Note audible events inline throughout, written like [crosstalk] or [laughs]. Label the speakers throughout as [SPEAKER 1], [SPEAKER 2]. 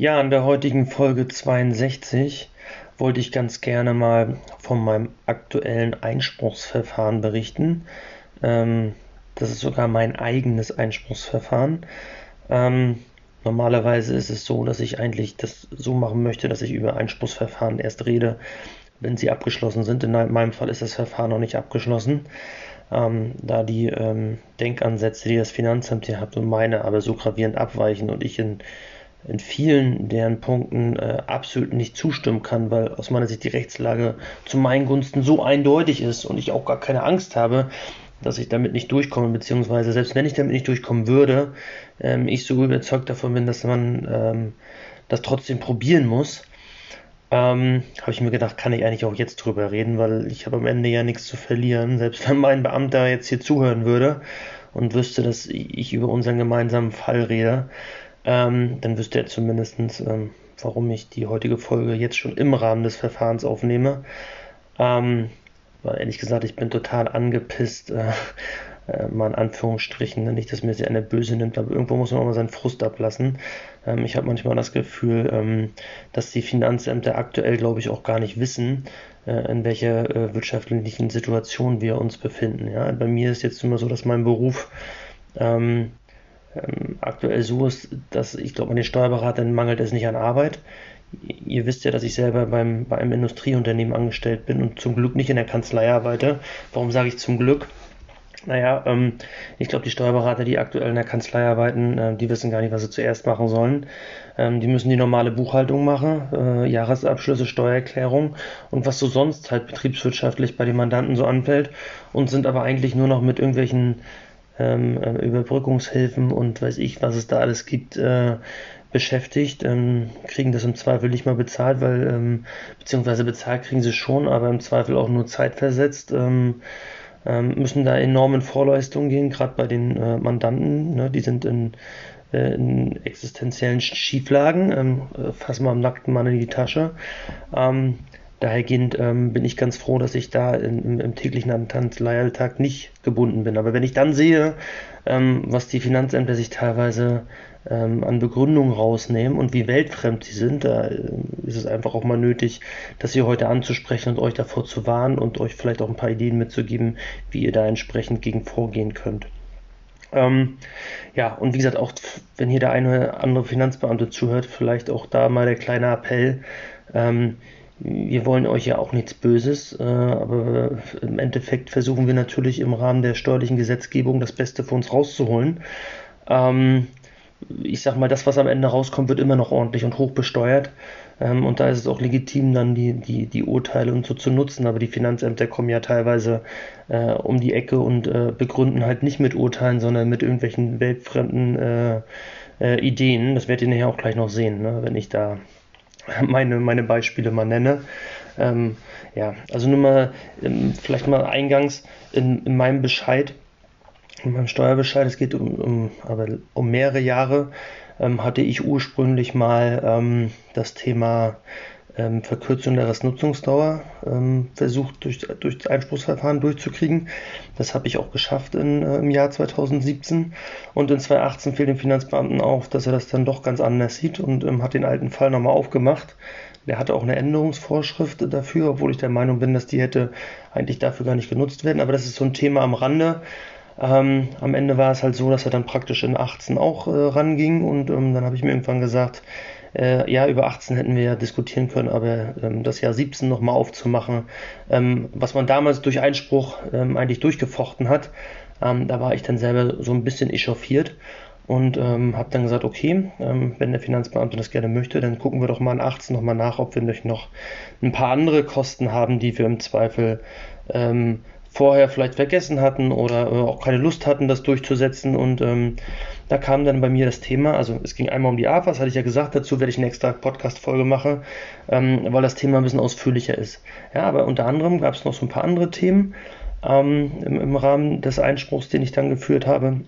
[SPEAKER 1] Ja, in der heutigen Folge 62 wollte ich ganz gerne mal von meinem aktuellen Einspruchsverfahren berichten. Ähm, das ist sogar mein eigenes Einspruchsverfahren. Ähm, normalerweise ist es so, dass ich eigentlich das so machen möchte, dass ich über Einspruchsverfahren erst rede, wenn sie abgeschlossen sind. In meinem Fall ist das Verfahren noch nicht abgeschlossen. Ähm, da die ähm, Denkansätze, die das Finanzamt hier hat und meine aber so gravierend abweichen und ich in in vielen deren Punkten äh, absolut nicht zustimmen kann, weil aus meiner Sicht die Rechtslage zu meinen Gunsten so eindeutig ist und ich auch gar keine Angst habe, dass ich damit nicht durchkomme, beziehungsweise selbst wenn ich damit nicht durchkommen würde, ähm, ich so überzeugt davon bin, dass man ähm, das trotzdem probieren muss. Ähm, habe ich mir gedacht, kann ich eigentlich auch jetzt drüber reden, weil ich habe am Ende ja nichts zu verlieren, selbst wenn mein Beamter jetzt hier zuhören würde und wüsste, dass ich über unseren gemeinsamen Fall rede ähm, dann wüsste er zumindest, ähm, warum ich die heutige Folge jetzt schon im Rahmen des Verfahrens aufnehme. Ähm, weil ehrlich gesagt, ich bin total angepisst, äh, äh, mal in Anführungsstrichen, ne, nicht, dass mir sie eine böse nimmt, aber irgendwo muss man auch mal seinen Frust ablassen. Ähm, ich habe manchmal das Gefühl, ähm, dass die Finanzämter aktuell, glaube ich, auch gar nicht wissen, äh, in welcher äh, wirtschaftlichen Situation wir uns befinden. Ja? Bei mir ist jetzt immer so, dass mein Beruf ähm, ähm, aktuell so ist, dass ich glaube, an den Steuerberatern mangelt es nicht an Arbeit. Ihr wisst ja, dass ich selber beim, bei einem Industrieunternehmen angestellt bin und zum Glück nicht in der Kanzlei arbeite. Warum sage ich zum Glück? Naja, ähm, ich glaube, die Steuerberater, die aktuell in der Kanzlei arbeiten, äh, die wissen gar nicht, was sie zuerst machen sollen. Ähm, die müssen die normale Buchhaltung machen, äh, Jahresabschlüsse, Steuererklärung und was so sonst halt betriebswirtschaftlich bei den Mandanten so anfällt und sind aber eigentlich nur noch mit irgendwelchen ähm, äh, Überbrückungshilfen und weiß ich, was es da alles gibt, äh, beschäftigt, ähm, kriegen das im Zweifel nicht mal bezahlt, weil, ähm, beziehungsweise bezahlt kriegen sie schon, aber im Zweifel auch nur zeitversetzt, ähm, ähm, müssen da enormen Vorleistungen gehen, gerade bei den äh, Mandanten, ne, die sind in, äh, in existenziellen Schieflagen, ähm, äh, fassen wir am nackten Mann in die Tasche. Ähm, Dahergehend ähm, bin ich ganz froh, dass ich da im, im täglichen Antanzleialltag nicht gebunden bin. Aber wenn ich dann sehe, ähm, was die Finanzämter sich teilweise ähm, an Begründungen rausnehmen und wie weltfremd sie sind, da äh, ist es einfach auch mal nötig, das hier heute anzusprechen und euch davor zu warnen und euch vielleicht auch ein paar Ideen mitzugeben, wie ihr da entsprechend gegen vorgehen könnt. Ähm, ja, und wie gesagt, auch wenn hier der eine oder andere Finanzbeamte zuhört, vielleicht auch da mal der kleine Appell. Ähm, wir wollen euch ja auch nichts Böses, äh, aber im Endeffekt versuchen wir natürlich im Rahmen der steuerlichen Gesetzgebung das Beste für uns rauszuholen. Ähm, ich sag mal, das, was am Ende rauskommt, wird immer noch ordentlich und hoch besteuert. Ähm, und da ist es auch legitim, dann die, die, die Urteile und so zu nutzen. Aber die Finanzämter kommen ja teilweise äh, um die Ecke und äh, begründen halt nicht mit Urteilen, sondern mit irgendwelchen weltfremden äh, äh Ideen. Das werdet ihr nachher auch gleich noch sehen, ne, wenn ich da [laughs] meine, meine Beispiele mal nenne. Ähm, ja, also nur mal, ähm, vielleicht mal eingangs in, in meinem Bescheid, in meinem Steuerbescheid, es geht um, um, aber um mehrere Jahre, ähm, hatte ich ursprünglich mal ähm, das Thema ähm, Verkürzung der Restnutzungsdauer ähm, versucht durch, durch Einspruchsverfahren durchzukriegen. Das habe ich auch geschafft in, äh, im Jahr 2017 und in 2018 fiel dem Finanzbeamten auf, dass er das dann doch ganz anders sieht und ähm, hat den alten Fall nochmal aufgemacht. Der hatte auch eine Änderungsvorschrift dafür, obwohl ich der Meinung bin, dass die hätte eigentlich dafür gar nicht genutzt werden. Aber das ist so ein Thema am Rande. Ähm, am Ende war es halt so, dass er dann praktisch in 18 auch äh, ranging und ähm, dann habe ich mir irgendwann gesagt, äh, ja, über 18 hätten wir ja diskutieren können, aber ähm, das Jahr 17 nochmal aufzumachen, ähm, was man damals durch Einspruch ähm, eigentlich durchgefochten hat, ähm, da war ich dann selber so ein bisschen echauffiert und ähm, habe dann gesagt, okay, ähm, wenn der Finanzbeamte das gerne möchte, dann gucken wir doch mal in 18 nochmal nach, ob wir noch ein paar andere Kosten haben, die wir im Zweifel vorher vielleicht vergessen hatten oder äh, auch keine Lust hatten, das durchzusetzen. Und ähm, da kam dann bei mir das Thema, also es ging einmal um die AFAS, hatte ich ja gesagt, dazu werde ich eine extra Podcast-Folge machen, ähm, weil das Thema ein bisschen ausführlicher ist. Ja, aber unter anderem gab es noch so ein paar andere Themen ähm, im, im, Rahmen des Einspruchs, den ich dann geführt habe.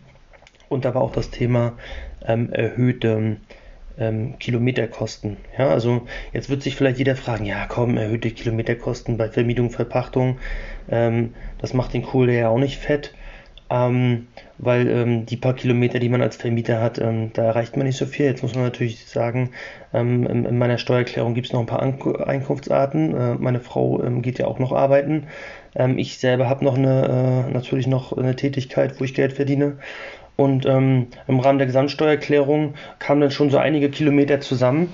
[SPEAKER 1] Und da war auch das Thema ähm, erhöhte ähm, Kilometerkosten. Ja, also jetzt wird sich vielleicht jeder fragen, ja komm, erhöhte Kilometerkosten bei Vermietung, Verpachtung, ähm, das macht den Kohle ja auch nicht fett. ähm, weil ähm, die paar Kilometer, die man als Vermieter hat, ähm, da erreicht man nicht so viel. Jetzt muss man natürlich sagen, ähm, in, in, meiner Steuererklärung gibt es noch ein paar An Einkunftsarten. Äh, meine Frau geht ja auch noch arbeiten. Ich selber habe noch eine, äh, natürlich noch eine Tätigkeit, wo ich Geld verdiene. Und im Rahmen der Gesamtsteuererklärung kamen dann schon so einige Kilometer zusammen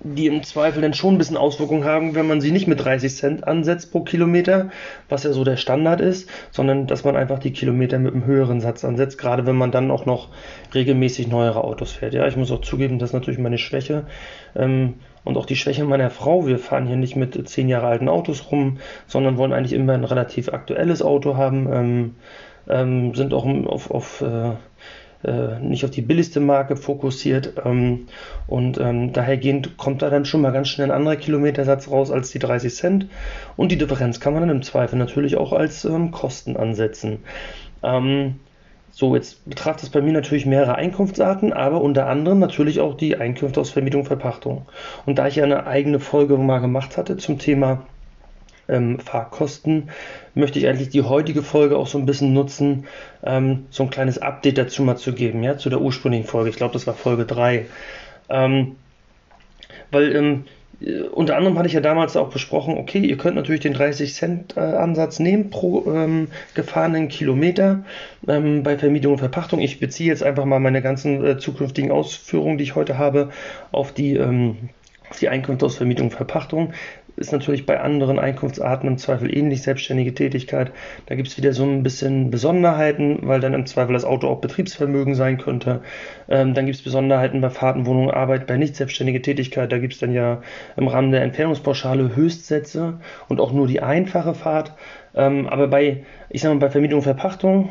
[SPEAKER 1] die im Zweifel dann schon ein bisschen Auswirkungen haben, wenn man sie nicht mit 30 Cent ansetzt pro Kilometer, was ja so der Standard ist, sondern dass man einfach die Kilometer mit einem höheren Satz ansetzt, gerade wenn man dann auch noch regelmäßig neuere Autos fährt. Ja, ich muss auch zugeben, das ist natürlich meine Schwäche ähm, und auch die Schwäche meiner Frau. Wir fahren hier nicht mit zehn Jahre alten Autos rum, sondern wollen eigentlich immer ein relativ aktuelles Auto haben, ähm, ähm, sind auch auf, auf äh, äh, nicht auf die billigste Marke fokussiert ähm, und ähm, dahergehend kommt da dann schon mal ganz schnell ein anderer Kilometersatz raus als die 30 Cent und die Differenz kann man dann im Zweifel natürlich auch als ähm, Kosten ansetzen. Ähm, so, jetzt betrachtet es bei mir natürlich mehrere Einkunftsarten, aber unter anderem natürlich auch die Einkünfte aus Vermietung und Verpachtung. Und da ich ja eine eigene Folge mal gemacht hatte zum Thema ähm, Fahrkosten, möchte ich eigentlich die heutige Folge auch so ein bisschen nutzen, ähm, so ein kleines Update dazu mal zu geben, ja, zu der ursprünglichen Folge. Ich glaube, das war Folge 3. Ähm, weil ähm, äh, unter anderem hatte ich ja damals auch besprochen, okay, ihr könnt natürlich den 30 Cent äh, Ansatz nehmen pro ähm, gefahrenen Kilometer ähm, bei Vermietung und Verpachtung. Ich beziehe jetzt einfach mal meine ganzen äh, zukünftigen Ausführungen, die ich heute habe, auf die, ähm, auf die Einkünfte aus Vermietung und Verpachtung ist natürlich bei anderen Einkunftsarten im Zweifel ähnlich, selbstständige Tätigkeit. Da gibt es wieder so ein bisschen Besonderheiten, weil dann im Zweifel das Auto auch Betriebsvermögen sein könnte. Ähm, dann gibt es Besonderheiten bei Fahrten, Wohnung, Arbeit, bei nicht selbstständiger Tätigkeit. Da gibt es dann ja im Rahmen der Entfernungspauschale Höchstsätze und auch nur die einfache Fahrt. Ähm, aber bei, ich sag mal, bei Vermietung und Verpachtung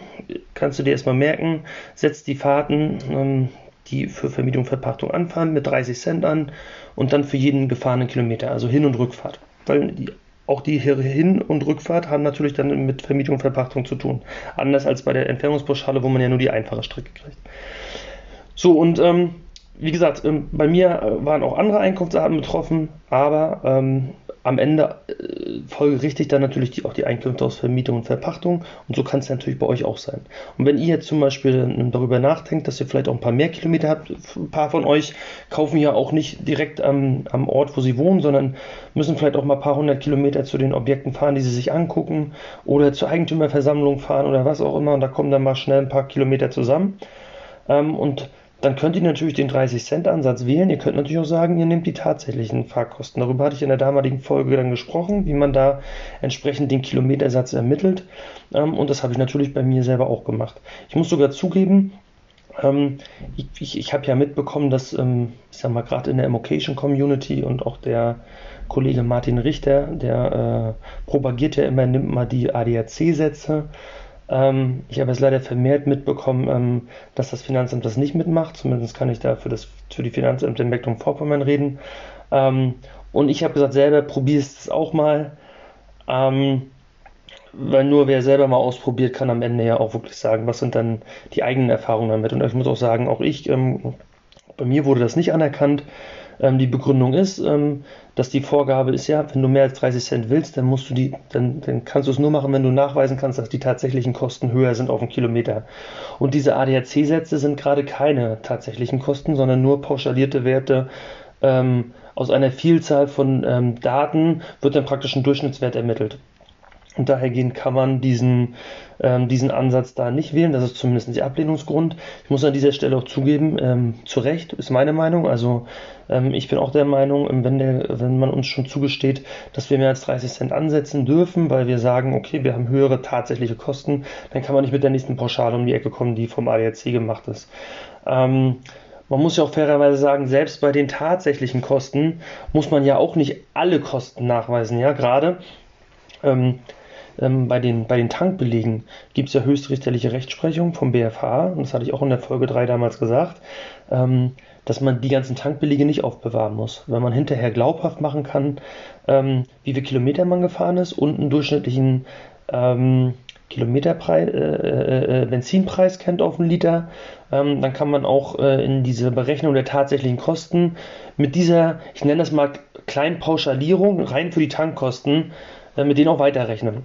[SPEAKER 1] kannst du dir erstmal merken, setzt die Fahrten, ähm, die für Vermietung und Verpachtung anfahren, mit 30 Cent an und dann für jeden gefahrenen Kilometer, also Hin- und Rückfahrt. Weil die, auch die Hin- und Rückfahrt haben natürlich dann mit Vermietung und Verpachtung zu tun. Anders als bei der Entfernungspauschale, wo man ja nur die einfache Strecke kriegt. So, und ähm, wie gesagt, ähm, bei mir äh, waren auch andere Einkunftsarten betroffen, aber ähm, am Ende äh, folgerichtig dann natürlich die, auch die Einkünfte aus Vermietung und Verpachtung und so kann es natürlich bei euch auch sein. Und wenn ihr jetzt zum Beispiel darüber nachdenkt, dass ihr vielleicht auch ein paar mehr Kilometer habt, ein paar von euch kaufen ja auch nicht direkt am, am Ort, wo sie wohnen, sondern müssen vielleicht auch mal ein paar hundert Kilometer zu den Objekten fahren, die sie sich angucken oder zur Eigentümerversammlung fahren oder was auch immer und da kommen dann mal schnell ein paar Kilometer zusammen. Ähm, und dann könnt ihr natürlich den 30-Cent-Ansatz wählen. Ihr könnt natürlich auch sagen, ihr nehmt die tatsächlichen Fahrkosten. Darüber hatte ich in der damaligen Folge dann gesprochen, wie man da entsprechend den Kilometersatz ermittelt. Ähm, und das habe ich natürlich bei mir selber auch gemacht. Ich muss sogar zugeben, ähm, ich, ich, ich habe ja mitbekommen, dass, ähm, ich sag mal, gerade in der Immocation Community und auch der Kollege Martin Richter, der äh, propagiert ja immer, nimmt mal die ADAC-Sätze ähm, ich habe es leider vermehrt mitbekommen, ähm, dass das Finanzamt das nicht mitmacht. Zumindest kann ich da für, das, für die Finanzämter in Mecklenburg-Vorpommern reden. Ähm, und ich habe gesagt, selber probiere es auch mal. Ähm, weil nur wer selber mal ausprobiert, kann am Ende ja auch wirklich sagen, was sind dann die eigenen Erfahrungen damit. Und ich muss auch sagen, auch ich, ähm, bei mir wurde das nicht anerkannt. Ähm, die Begründung ist, ähm, dass die Vorgabe ist ja, wenn du mehr als 30 Cent willst, dann musst du die, dann, dann kannst du es nur machen, wenn du nachweisen kannst, dass die tatsächlichen Kosten höher sind auf einen Kilometer. Und diese ADAC-Sätze sind gerade keine tatsächlichen Kosten, sondern nur pauschalierte Werte. Ähm, aus einer Vielzahl von ähm, Daten wird dann praktisch ein Durchschnittswert ermittelt. Und dahergehend kann man diesen, ähm, diesen Ansatz da nicht wählen. Das ist zumindest der Ablehnungsgrund. Ich muss an dieser Stelle auch zugeben, ähm, zu Recht ist meine Meinung. Also ähm, ich bin auch der Meinung, ähm, wenn, der, wenn man uns schon zugesteht, dass wir mehr als 30 Cent ansetzen dürfen, weil wir sagen, okay, wir haben höhere tatsächliche Kosten, dann kann man nicht mit der nächsten Pauschale um die Ecke kommen, die vom ADAC gemacht ist. Ähm, man muss ja auch fairerweise sagen, selbst bei den tatsächlichen Kosten muss man ja auch nicht alle Kosten nachweisen. Ja, gerade ähm, ähm, bei, den, bei den Tankbelegen gibt es ja höchstrichterliche Rechtsprechung vom BFH, und das hatte ich auch in der Folge 3 damals gesagt, ähm, dass man die ganzen Tankbelege nicht aufbewahren muss. Wenn man hinterher glaubhaft machen kann, ähm, wie viele Kilometer man gefahren ist und einen durchschnittlichen ähm, Kilometerpreis, äh, äh, äh, Benzinpreis kennt auf einen Liter, ähm, dann kann man auch äh, in diese Berechnung der tatsächlichen Kosten mit dieser, ich nenne das mal kleinen Pauschalierung rein für die Tankkosten, äh, mit denen auch weiterrechnen.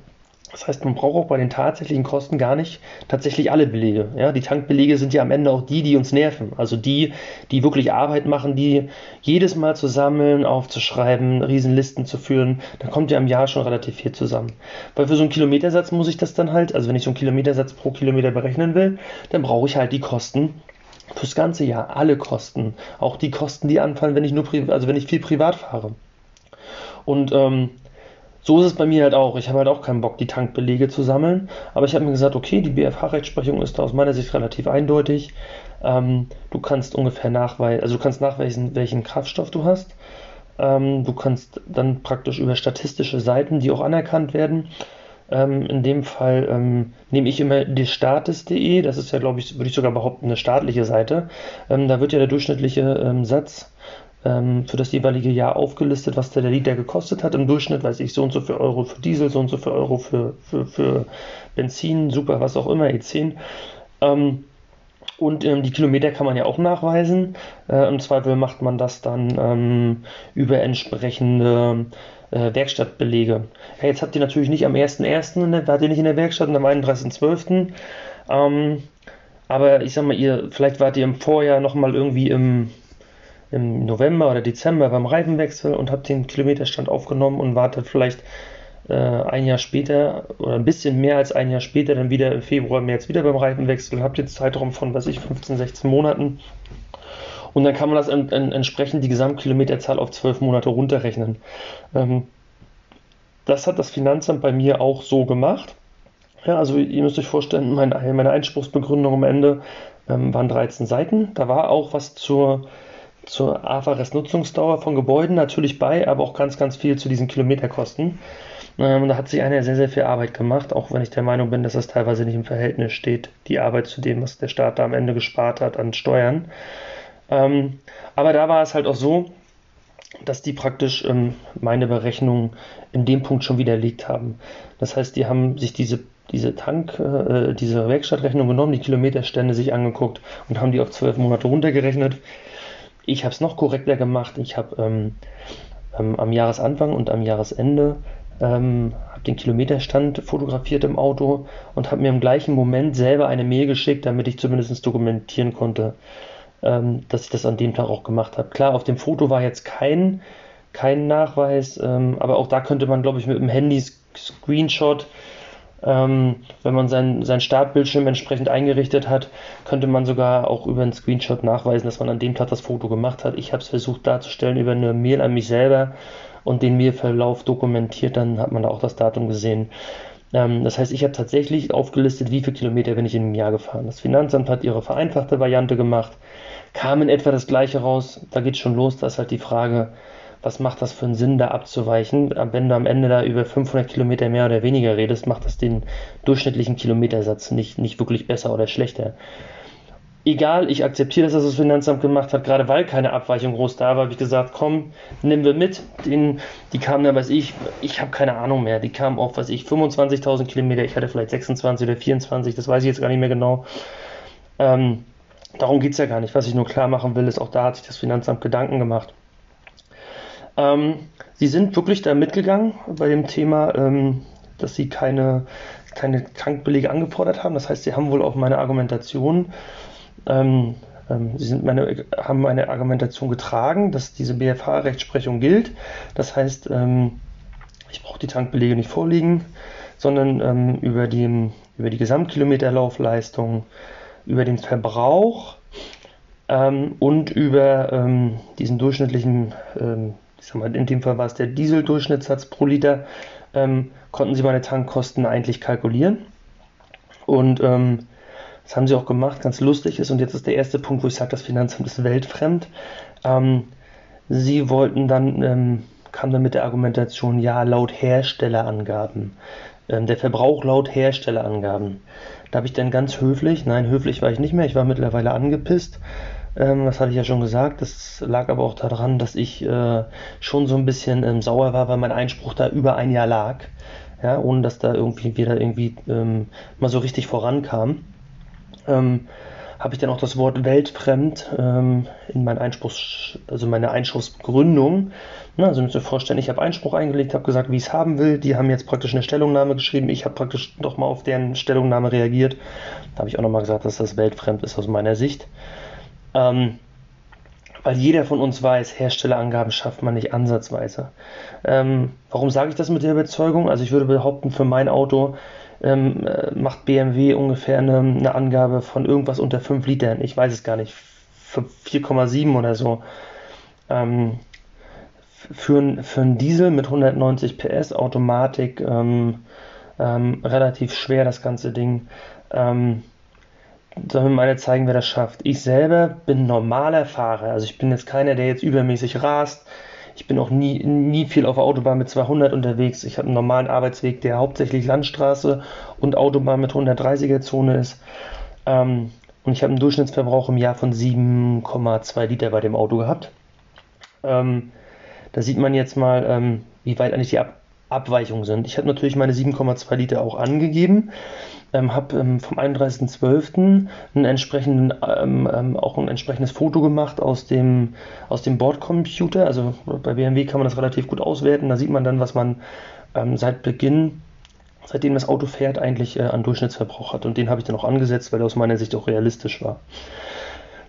[SPEAKER 1] Das heißt, man braucht auch bei den tatsächlichen Kosten gar nicht tatsächlich alle Belege. Ja, die Tankbelege sind ja am Ende auch die, die uns nerven. Also die, die wirklich Arbeit machen, die jedes Mal zu sammeln, aufzuschreiben, Riesenlisten zu führen. Da kommt ja im Jahr schon relativ viel zusammen. Weil für so einen Kilometersatz muss ich das dann halt, also wenn ich so einen Kilometersatz pro Kilometer berechnen will, dann brauche ich halt die Kosten fürs ganze Jahr. Alle Kosten. Auch die Kosten, die anfallen, wenn ich nur, also wenn ich viel privat fahre. Und ähm, so ist es bei mir halt auch. Ich habe halt auch keinen Bock, die Tankbelege zu sammeln. Aber ich habe mir gesagt, okay, die BFH-Rechtsprechung ist da aus meiner Sicht relativ eindeutig. Ähm, du kannst ungefähr nachweisen, also du kannst nachweisen, welchen Kraftstoff du hast. Ähm, du kannst dann praktisch über statistische Seiten, die auch anerkannt werden. Ähm, in dem Fall ähm, nehme ich immer die Status.de, das ist ja, glaube ich, würde ich sogar behaupten, eine staatliche Seite. Ähm, da wird ja der durchschnittliche ähm, Satz ähm, für das jeweilige Jahr aufgelistet, was der Liter gekostet hat. Im Durchschnitt weiß ich so und so viel Euro für Diesel, so und so viel Euro für, für, für Benzin, super, was auch immer, E10. Ähm, und ähm, die Kilometer kann man ja auch nachweisen. Äh, Im Zweifel macht man das dann ähm, über entsprechende äh, Werkstattbelege. Ja, jetzt habt ihr natürlich nicht am 1.1., wart ihr nicht in der Werkstatt und am 31.12. Ähm, aber ich sag mal, ihr, vielleicht wart ihr im Vorjahr nochmal irgendwie im im November oder Dezember beim Reifenwechsel und habe den Kilometerstand aufgenommen und warte vielleicht äh, ein Jahr später oder ein bisschen mehr als ein Jahr später dann wieder im Februar, März wieder beim Reifenwechsel, habe den Zeitraum von, was ich, 15, 16 Monaten. Und dann kann man das en en entsprechend die Gesamtkilometerzahl auf 12 Monate runterrechnen. Ähm, das hat das Finanzamt bei mir auch so gemacht. Ja, also ihr müsst euch vorstellen, meine, meine Einspruchsbegründung am Ende ähm, waren 13 Seiten. Da war auch was zur zur AFRS-Nutzungsdauer von Gebäuden natürlich bei, aber auch ganz, ganz viel zu diesen Kilometerkosten. Ähm, da hat sich einer sehr, sehr viel Arbeit gemacht, auch wenn ich der Meinung bin, dass das teilweise nicht im Verhältnis steht, die Arbeit zu dem, was der Staat da am Ende gespart hat an Steuern. Ähm, aber da war es halt auch so, dass die praktisch ähm, meine Berechnungen in dem Punkt schon widerlegt haben. Das heißt, die haben sich diese diese Tank, äh, diese Werkstattrechnung genommen, die Kilometerstände sich angeguckt und haben die auf zwölf Monate runtergerechnet ich habe es noch korrekter gemacht. Ich habe ähm, ähm, am Jahresanfang und am Jahresende ähm, habe den Kilometerstand fotografiert im Auto und habe mir im gleichen Moment selber eine Mail geschickt, damit ich zumindest dokumentieren konnte, ähm, dass ich das an dem Tag auch gemacht habe. Klar, auf dem Foto war jetzt kein, kein Nachweis, ähm, aber auch da könnte man, glaube ich, mit dem Handy Screenshot ähm, wenn man sein, sein Startbildschirm entsprechend eingerichtet hat, könnte man sogar auch über einen Screenshot nachweisen, dass man an dem Tag das Foto gemacht hat. Ich habe es versucht darzustellen über eine Mail an mich selber und den Mailverlauf dokumentiert, dann hat man da auch das Datum gesehen. Ähm, das heißt, ich habe tatsächlich aufgelistet, wie viele Kilometer bin ich in einem Jahr gefahren. Das Finanzamt hat ihre vereinfachte Variante gemacht, kam in etwa das gleiche raus. Da geht schon los, da ist halt die Frage, was macht das für einen Sinn, da abzuweichen? Wenn du am Ende da über 500 Kilometer mehr oder weniger redest, macht das den durchschnittlichen Kilometersatz nicht, nicht wirklich besser oder schlechter. Egal, ich akzeptiere, dass das das Finanzamt gemacht hat, gerade weil keine Abweichung groß da war, habe ich gesagt, komm, nehmen wir mit. Den, die kamen dann, weiß ich, ich habe keine Ahnung mehr, die kamen auf, weiß ich, 25.000 Kilometer, ich hatte vielleicht 26 oder 24, das weiß ich jetzt gar nicht mehr genau. Ähm, darum geht es ja gar nicht. Was ich nur klar machen will, ist, auch da hat sich das Finanzamt Gedanken gemacht. Ähm, sie sind wirklich da mitgegangen bei dem Thema, ähm, dass sie keine, keine Krankbelege angefordert haben. Das heißt, sie haben wohl auch meine Argumentation, ähm, ähm sie sind meine, haben meine Argumentation getragen, dass diese BFH-Rechtsprechung gilt. Das heißt, ähm, ich brauche die Tankbelege nicht vorliegen, sondern ähm, über, die, über die Gesamtkilometerlaufleistung, über den Verbrauch und über diesen durchschnittlichen ich sag mal, in dem Fall war es der Dieseldurchschnittssatz pro Liter, ähm, konnten sie meine Tankkosten eigentlich kalkulieren. Und ähm, das haben sie auch gemacht, ganz lustig ist. Und jetzt ist der erste Punkt, wo ich sage, das Finanzamt ist weltfremd. Ähm, sie wollten dann, ähm, kam dann mit der Argumentation, ja, laut Herstellerangaben. Ähm, der Verbrauch laut Herstellerangaben. Da habe ich dann ganz höflich, nein, höflich war ich nicht mehr, ich war mittlerweile angepisst, ähm, das hatte ich ja schon gesagt. Das lag aber auch daran, dass ich äh, schon so ein bisschen ähm, sauer war, weil mein Einspruch da über ein Jahr lag. Ja, ohne dass da irgendwie wieder irgendwie ähm, mal so richtig vorankam. Ähm, habe ich dann auch das Wort weltfremd ähm, in mein Einspruch, also meine Einspruchsbegründung. Na, also müsst ihr vorstellen, ich habe Einspruch eingelegt, habe gesagt, wie ich es haben will. Die haben jetzt praktisch eine Stellungnahme geschrieben. Ich habe praktisch nochmal auf deren Stellungnahme reagiert. Da habe ich auch nochmal gesagt, dass das weltfremd ist aus meiner Sicht. Ähm, weil jeder von uns weiß, Herstellerangaben schafft man nicht ansatzweise. Ähm, warum sage ich das mit der Überzeugung? Also ich würde behaupten, für mein Auto ähm, äh, macht BMW ungefähr eine, eine, Angabe von irgendwas unter 5 Litern. Ich weiß es gar nicht. 4,7 oder so. Ähm, für, für einen Diesel mit 190 PS Automatik ähm, ähm, relativ schwer das ganze Ding. Sollen wir mal zeigen, wer das schafft. Ich selber bin normaler Fahrer. Also ich bin jetzt keiner, der jetzt übermäßig rast. Ich bin auch nie, nie viel auf der Autobahn mit 200 unterwegs. Ich habe einen normalen Arbeitsweg, der hauptsächlich Landstraße und Autobahn mit 130er Zone ist. Ähm, und ich habe einen Durchschnittsverbrauch im Jahr von 7,2 Liter bei dem Auto gehabt. Ähm, da sieht man jetzt mal, ähm, wie weit eigentlich die Ab Abweichungen sind. Ich habe natürlich meine 7,2 Liter auch angegeben ähm, habe ähm, vom 31.12. einen entsprechenden, ähm, ähm, auch ein entsprechendes Foto gemacht aus dem, aus dem Bordcomputer. Also bei BMW kann man das relativ gut auswerten. Da sieht man dann, was man ähm, seit Beginn, seitdem das Auto fährt, eigentlich äh, an Durchschnittsverbrauch hat. Und den habe ich dann auch angesetzt, weil er aus meiner Sicht auch realistisch war.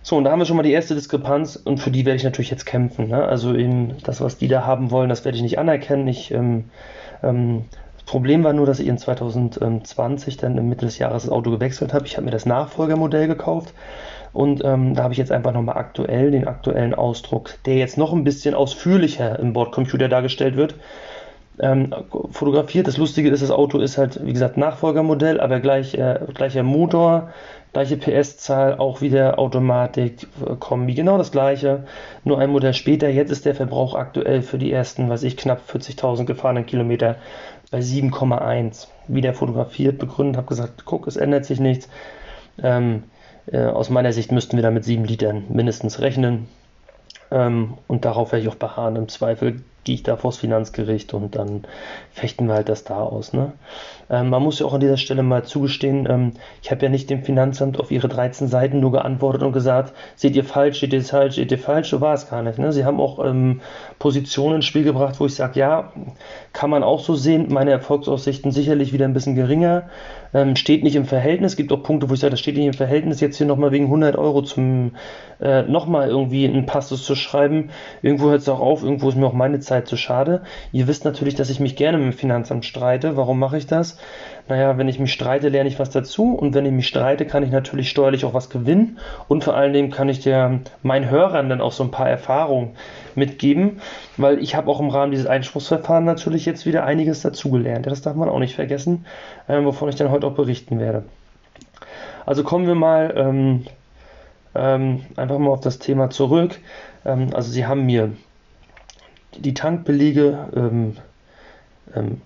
[SPEAKER 1] So, und da haben wir schon mal die erste Diskrepanz und für die werde ich natürlich jetzt kämpfen. Ne? Also eben das, was die da haben wollen, das werde ich nicht anerkennen. Ich ähm, ähm, Problem war nur, dass ich in 2020 dann im Mitte des Jahres das Auto gewechselt habe. Ich habe mir das Nachfolgermodell gekauft und ähm, da habe ich jetzt einfach nochmal aktuell den aktuellen Ausdruck, der jetzt noch ein bisschen ausführlicher im Bordcomputer dargestellt wird, ähm, fotografiert. Das Lustige ist, das Auto ist halt, wie gesagt, Nachfolgermodell, aber gleich, äh, gleicher Motor, gleiche PS-Zahl, auch wieder Automatik, äh, Kombi, genau das gleiche, nur ein Modell später. Jetzt ist der Verbrauch aktuell für die ersten, weiß ich, knapp 40.000 gefahrenen Kilometer bei 7,1. Wieder fotografiert, begründet, habe gesagt, guck, es ändert sich nichts. Ähm, äh, aus meiner Sicht müssten wir da mit 7 Litern mindestens rechnen. Ähm, und darauf werde ich auch beharren. Im Zweifel gehe ich da vors Finanzgericht und dann fechten wir halt das da aus. Ne? Ähm, man muss ja auch an dieser Stelle mal zugestehen, ähm, ich habe ja nicht dem Finanzamt auf ihre 13 Seiten nur geantwortet und gesagt, seht ihr falsch, seht ihr falsch, seht ihr falsch, so war es gar nicht. Ne? Sie haben auch ähm, Positionen ins Spiel gebracht, wo ich sage, ja, kann man auch so sehen, meine Erfolgsaussichten sicherlich wieder ein bisschen geringer, ähm, steht nicht im Verhältnis, gibt auch Punkte, wo ich sage, das steht nicht im Verhältnis, jetzt hier nochmal wegen 100 Euro zum, äh, nochmal irgendwie einen Passus zu schreiben, irgendwo hört es auch auf, irgendwo ist mir auch meine Zeit Zeit zu schade. Ihr wisst natürlich, dass ich mich gerne mit dem Finanzamt streite. Warum mache ich das? Naja, wenn ich mich streite, lerne ich was dazu und wenn ich mich streite, kann ich natürlich steuerlich auch was gewinnen und vor allen Dingen kann ich der, meinen Hörern dann auch so ein paar Erfahrungen mitgeben, weil ich habe auch im Rahmen dieses Einspruchsverfahrens natürlich jetzt wieder einiges dazugelernt. Das darf man auch nicht vergessen, äh, wovon ich dann heute auch berichten werde. Also kommen wir mal ähm, ähm, einfach mal auf das Thema zurück. Ähm, also Sie haben mir die Tankbelege ähm, ähm,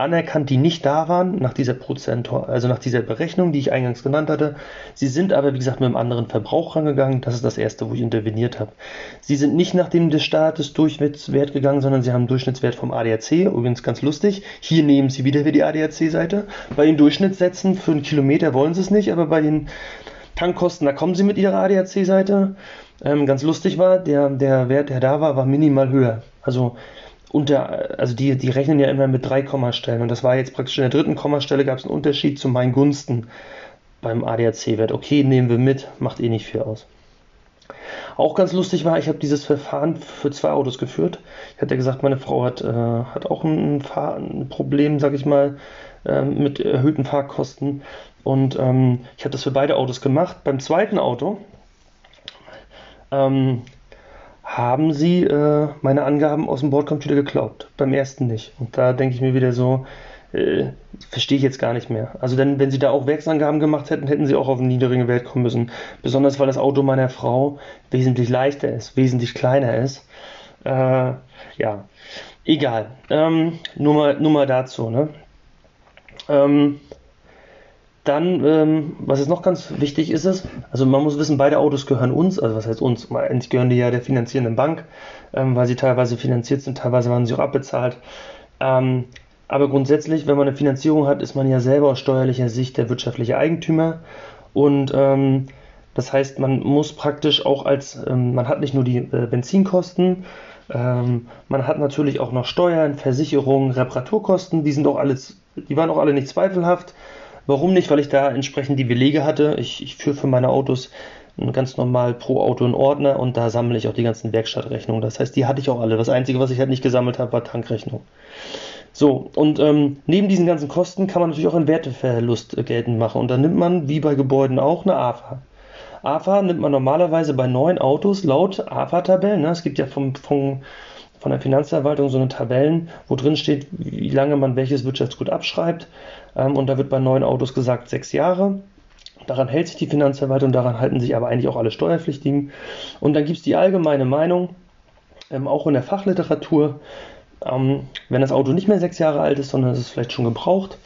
[SPEAKER 1] anerkannt, die nicht da waren, nach dieser Prozent, also nach dieser Berechnung, die ich eingangs genannt hatte. Sie sind aber, wie gesagt, mit einem anderen Verbrauch rangegangen. Das ist das erste, wo ich interveniert habe. Sie sind nicht nach dem des Staates Durchschnittswert gegangen, sondern sie haben einen Durchschnittswert vom ADAC. Übrigens ganz lustig. Hier nehmen sie wieder die ADAC-Seite. Bei den Durchschnittssätzen für einen Kilometer wollen sie es nicht, aber bei den Tankkosten, da kommen sie mit ihrer ADAC-Seite. Ähm, ganz lustig war, der, der Wert, der da war, war minimal höher. Also unter, also die, die rechnen ja immer mit drei Kommastellen und das war jetzt praktisch in der dritten Kommastelle gab es einen Unterschied zu meinen Gunsten beim ADAC-Wert. Okay, nehmen wir mit, macht eh nicht viel aus. Auch ganz lustig war, ich habe dieses Verfahren für zwei Autos geführt. Ich hatte gesagt, meine Frau hat, äh, hat auch ein, Fahr ein Problem, sag ich mal, äh, mit erhöhten Fahrkosten. Und ähm, ich habe das für beide Autos gemacht. Beim zweiten Auto ähm, haben sie äh, meine Angaben aus dem Bordcomputer geklaut. Beim ersten nicht. Und da denke ich mir wieder so, äh, verstehe ich jetzt gar nicht mehr. Also denn, wenn sie da auch Werksangaben gemacht hätten, hätten sie auch auf einen niedrigen Wert kommen müssen. Besonders weil das Auto meiner Frau wesentlich leichter ist, wesentlich kleiner ist. Äh, ja, egal. Ähm, nur, mal, nur mal dazu. Ne? Ähm, dann, ähm, was jetzt noch ganz wichtig ist, ist, also man muss wissen, beide Autos gehören uns, also was heißt uns? Eigentlich gehören die ja der finanzierenden Bank, ähm, weil sie teilweise finanziert sind, teilweise waren sie auch abbezahlt. Ähm, aber grundsätzlich, wenn man eine Finanzierung hat, ist man ja selber aus steuerlicher Sicht der wirtschaftliche Eigentümer und ähm, Das heißt, man muss praktisch auch als, ähm, man hat nicht nur die äh, Benzinkosten, ähm, man hat natürlich auch noch Steuern, Versicherungen, Reparaturkosten, die sind auch alles, die waren auch alle nicht zweifelhaft. Warum nicht? Weil ich da entsprechend die Belege hatte. Ich, ich führe für meine Autos ganz normal pro Auto einen Ordner und da sammle ich auch die ganzen Werkstattrechnungen. Das heißt, die hatte ich auch alle. Das Einzige, was ich halt nicht gesammelt habe, war Tankrechnung. So, und ähm, neben diesen ganzen Kosten kann man natürlich auch einen Werteverlust äh, geltend machen. Und dann nimmt man, wie bei Gebäuden auch, eine AFA. AFA nimmt man normalerweise bei neuen Autos laut AFA-Tabellen. Ne? Es gibt ja vom, vom, von der Finanzverwaltung so eine Tabellen, wo drin steht, wie lange man welches Wirtschaftsgut abschreibt. Ähm, und da wird bei neuen Autos gesagt sechs Jahre. Daran hält sich die Finanzverwaltung, daran halten sich aber eigentlich auch alle Steuerpflichtigen. Und dann gibt es die allgemeine Meinung, ähm, auch in der Fachliteratur, ähm, wenn das Auto nicht mehr sechs Jahre alt ist, sondern es ist vielleicht schon gebraucht,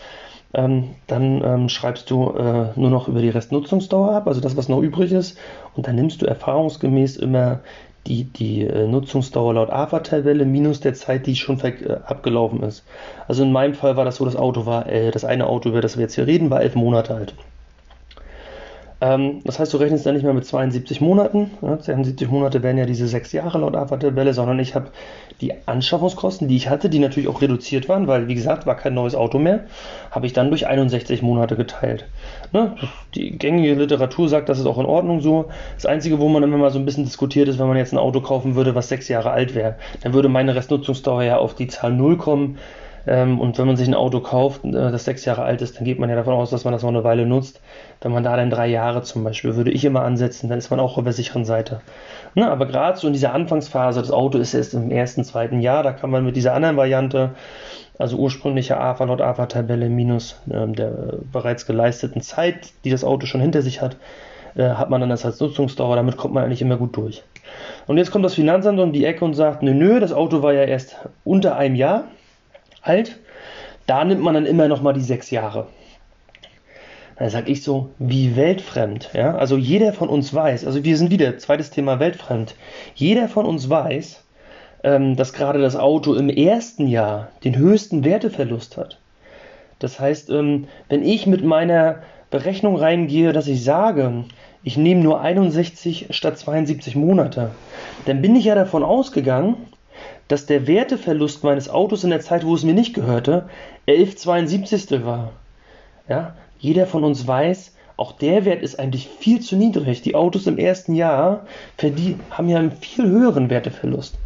[SPEAKER 1] dann ähm, schreibst du äh, nur noch über die Restnutzungsdauer ab, also das, was noch übrig ist. Und dann nimmst du erfahrungsgemäß immer die, die äh, Nutzungsdauer laut AFA-Tabelle minus der Zeit, die schon äh, abgelaufen ist. Also in meinem Fall war das so, das Auto war, äh, das eine Auto, über das wir jetzt hier reden, war elf Monate alt. Ähm, das heißt, du rechnest dann nicht mehr mit 72 Monaten. Ja, 72 Monate wären ja diese sechs Jahre laut AFA-Tabelle, sondern ich habe die Anschaffungskosten, die ich hatte, die natürlich auch reduziert waren, weil, wie gesagt, war kein neues Auto mehr, habe ich dann durch 61 Monate geteilt. Ne? Die gängige Literatur sagt, das ist auch in Ordnung so. Das Einzige, wo man immer mal so ein bisschen diskutiert ist, wenn man jetzt ein Auto kaufen würde, was sechs Jahre alt wäre, dann würde meine Restnutzungsdauer ja auf die Zahl 0 kommen. Ähm, und wenn man sich ein Auto kauft, äh, das sechs Jahre alt ist, dann geht man ja davon aus, dass man das noch eine Weile nutzt. Wenn man da dann drei Jahre zum Beispiel, würde ich immer ansetzen, dann ist man auch auf der sicheren Seite. Ne, aber gerade so in dieser Anfangsphase, das Auto ist erst im ersten, zweiten Jahr, da kann man mit dieser anderen Variante, also ursprüngliche AFA laut AFA-Tabelle minus äh, der bereits geleisteten Zeit, die das Auto schon hinter sich hat, äh, hat man dann das als Nutzungsdauer, damit kommt man eigentlich immer gut durch. Und jetzt kommt das Finanzamt um die Ecke und sagt, nö, nö, das Auto war ja erst unter einem Jahr alt. Da nimmt man dann immer noch mal die sechs Jahre. Dann sage ich so, wie weltfremd. Ja? Also jeder von uns weiß, also wir sind wieder, zweites Thema weltfremd. Jeder von uns weiß, ähm, dass gerade das Auto im ersten Jahr den höchsten Werteverlust hat. Das heißt, ähm, wenn ich mit meiner Berechnung reingehe, dass ich sage, ich nehme nur 61 statt 72 Monate, dann bin ich ja davon ausgegangen, dass der Werteverlust meines Autos in der Zeit, wo es mir nicht gehörte, 11,72 war. Ja, jeder von uns weiß, auch der Wert ist eigentlich viel zu niedrig. Die Autos im ersten Jahr die haben ja einen viel höheren Werteverlust.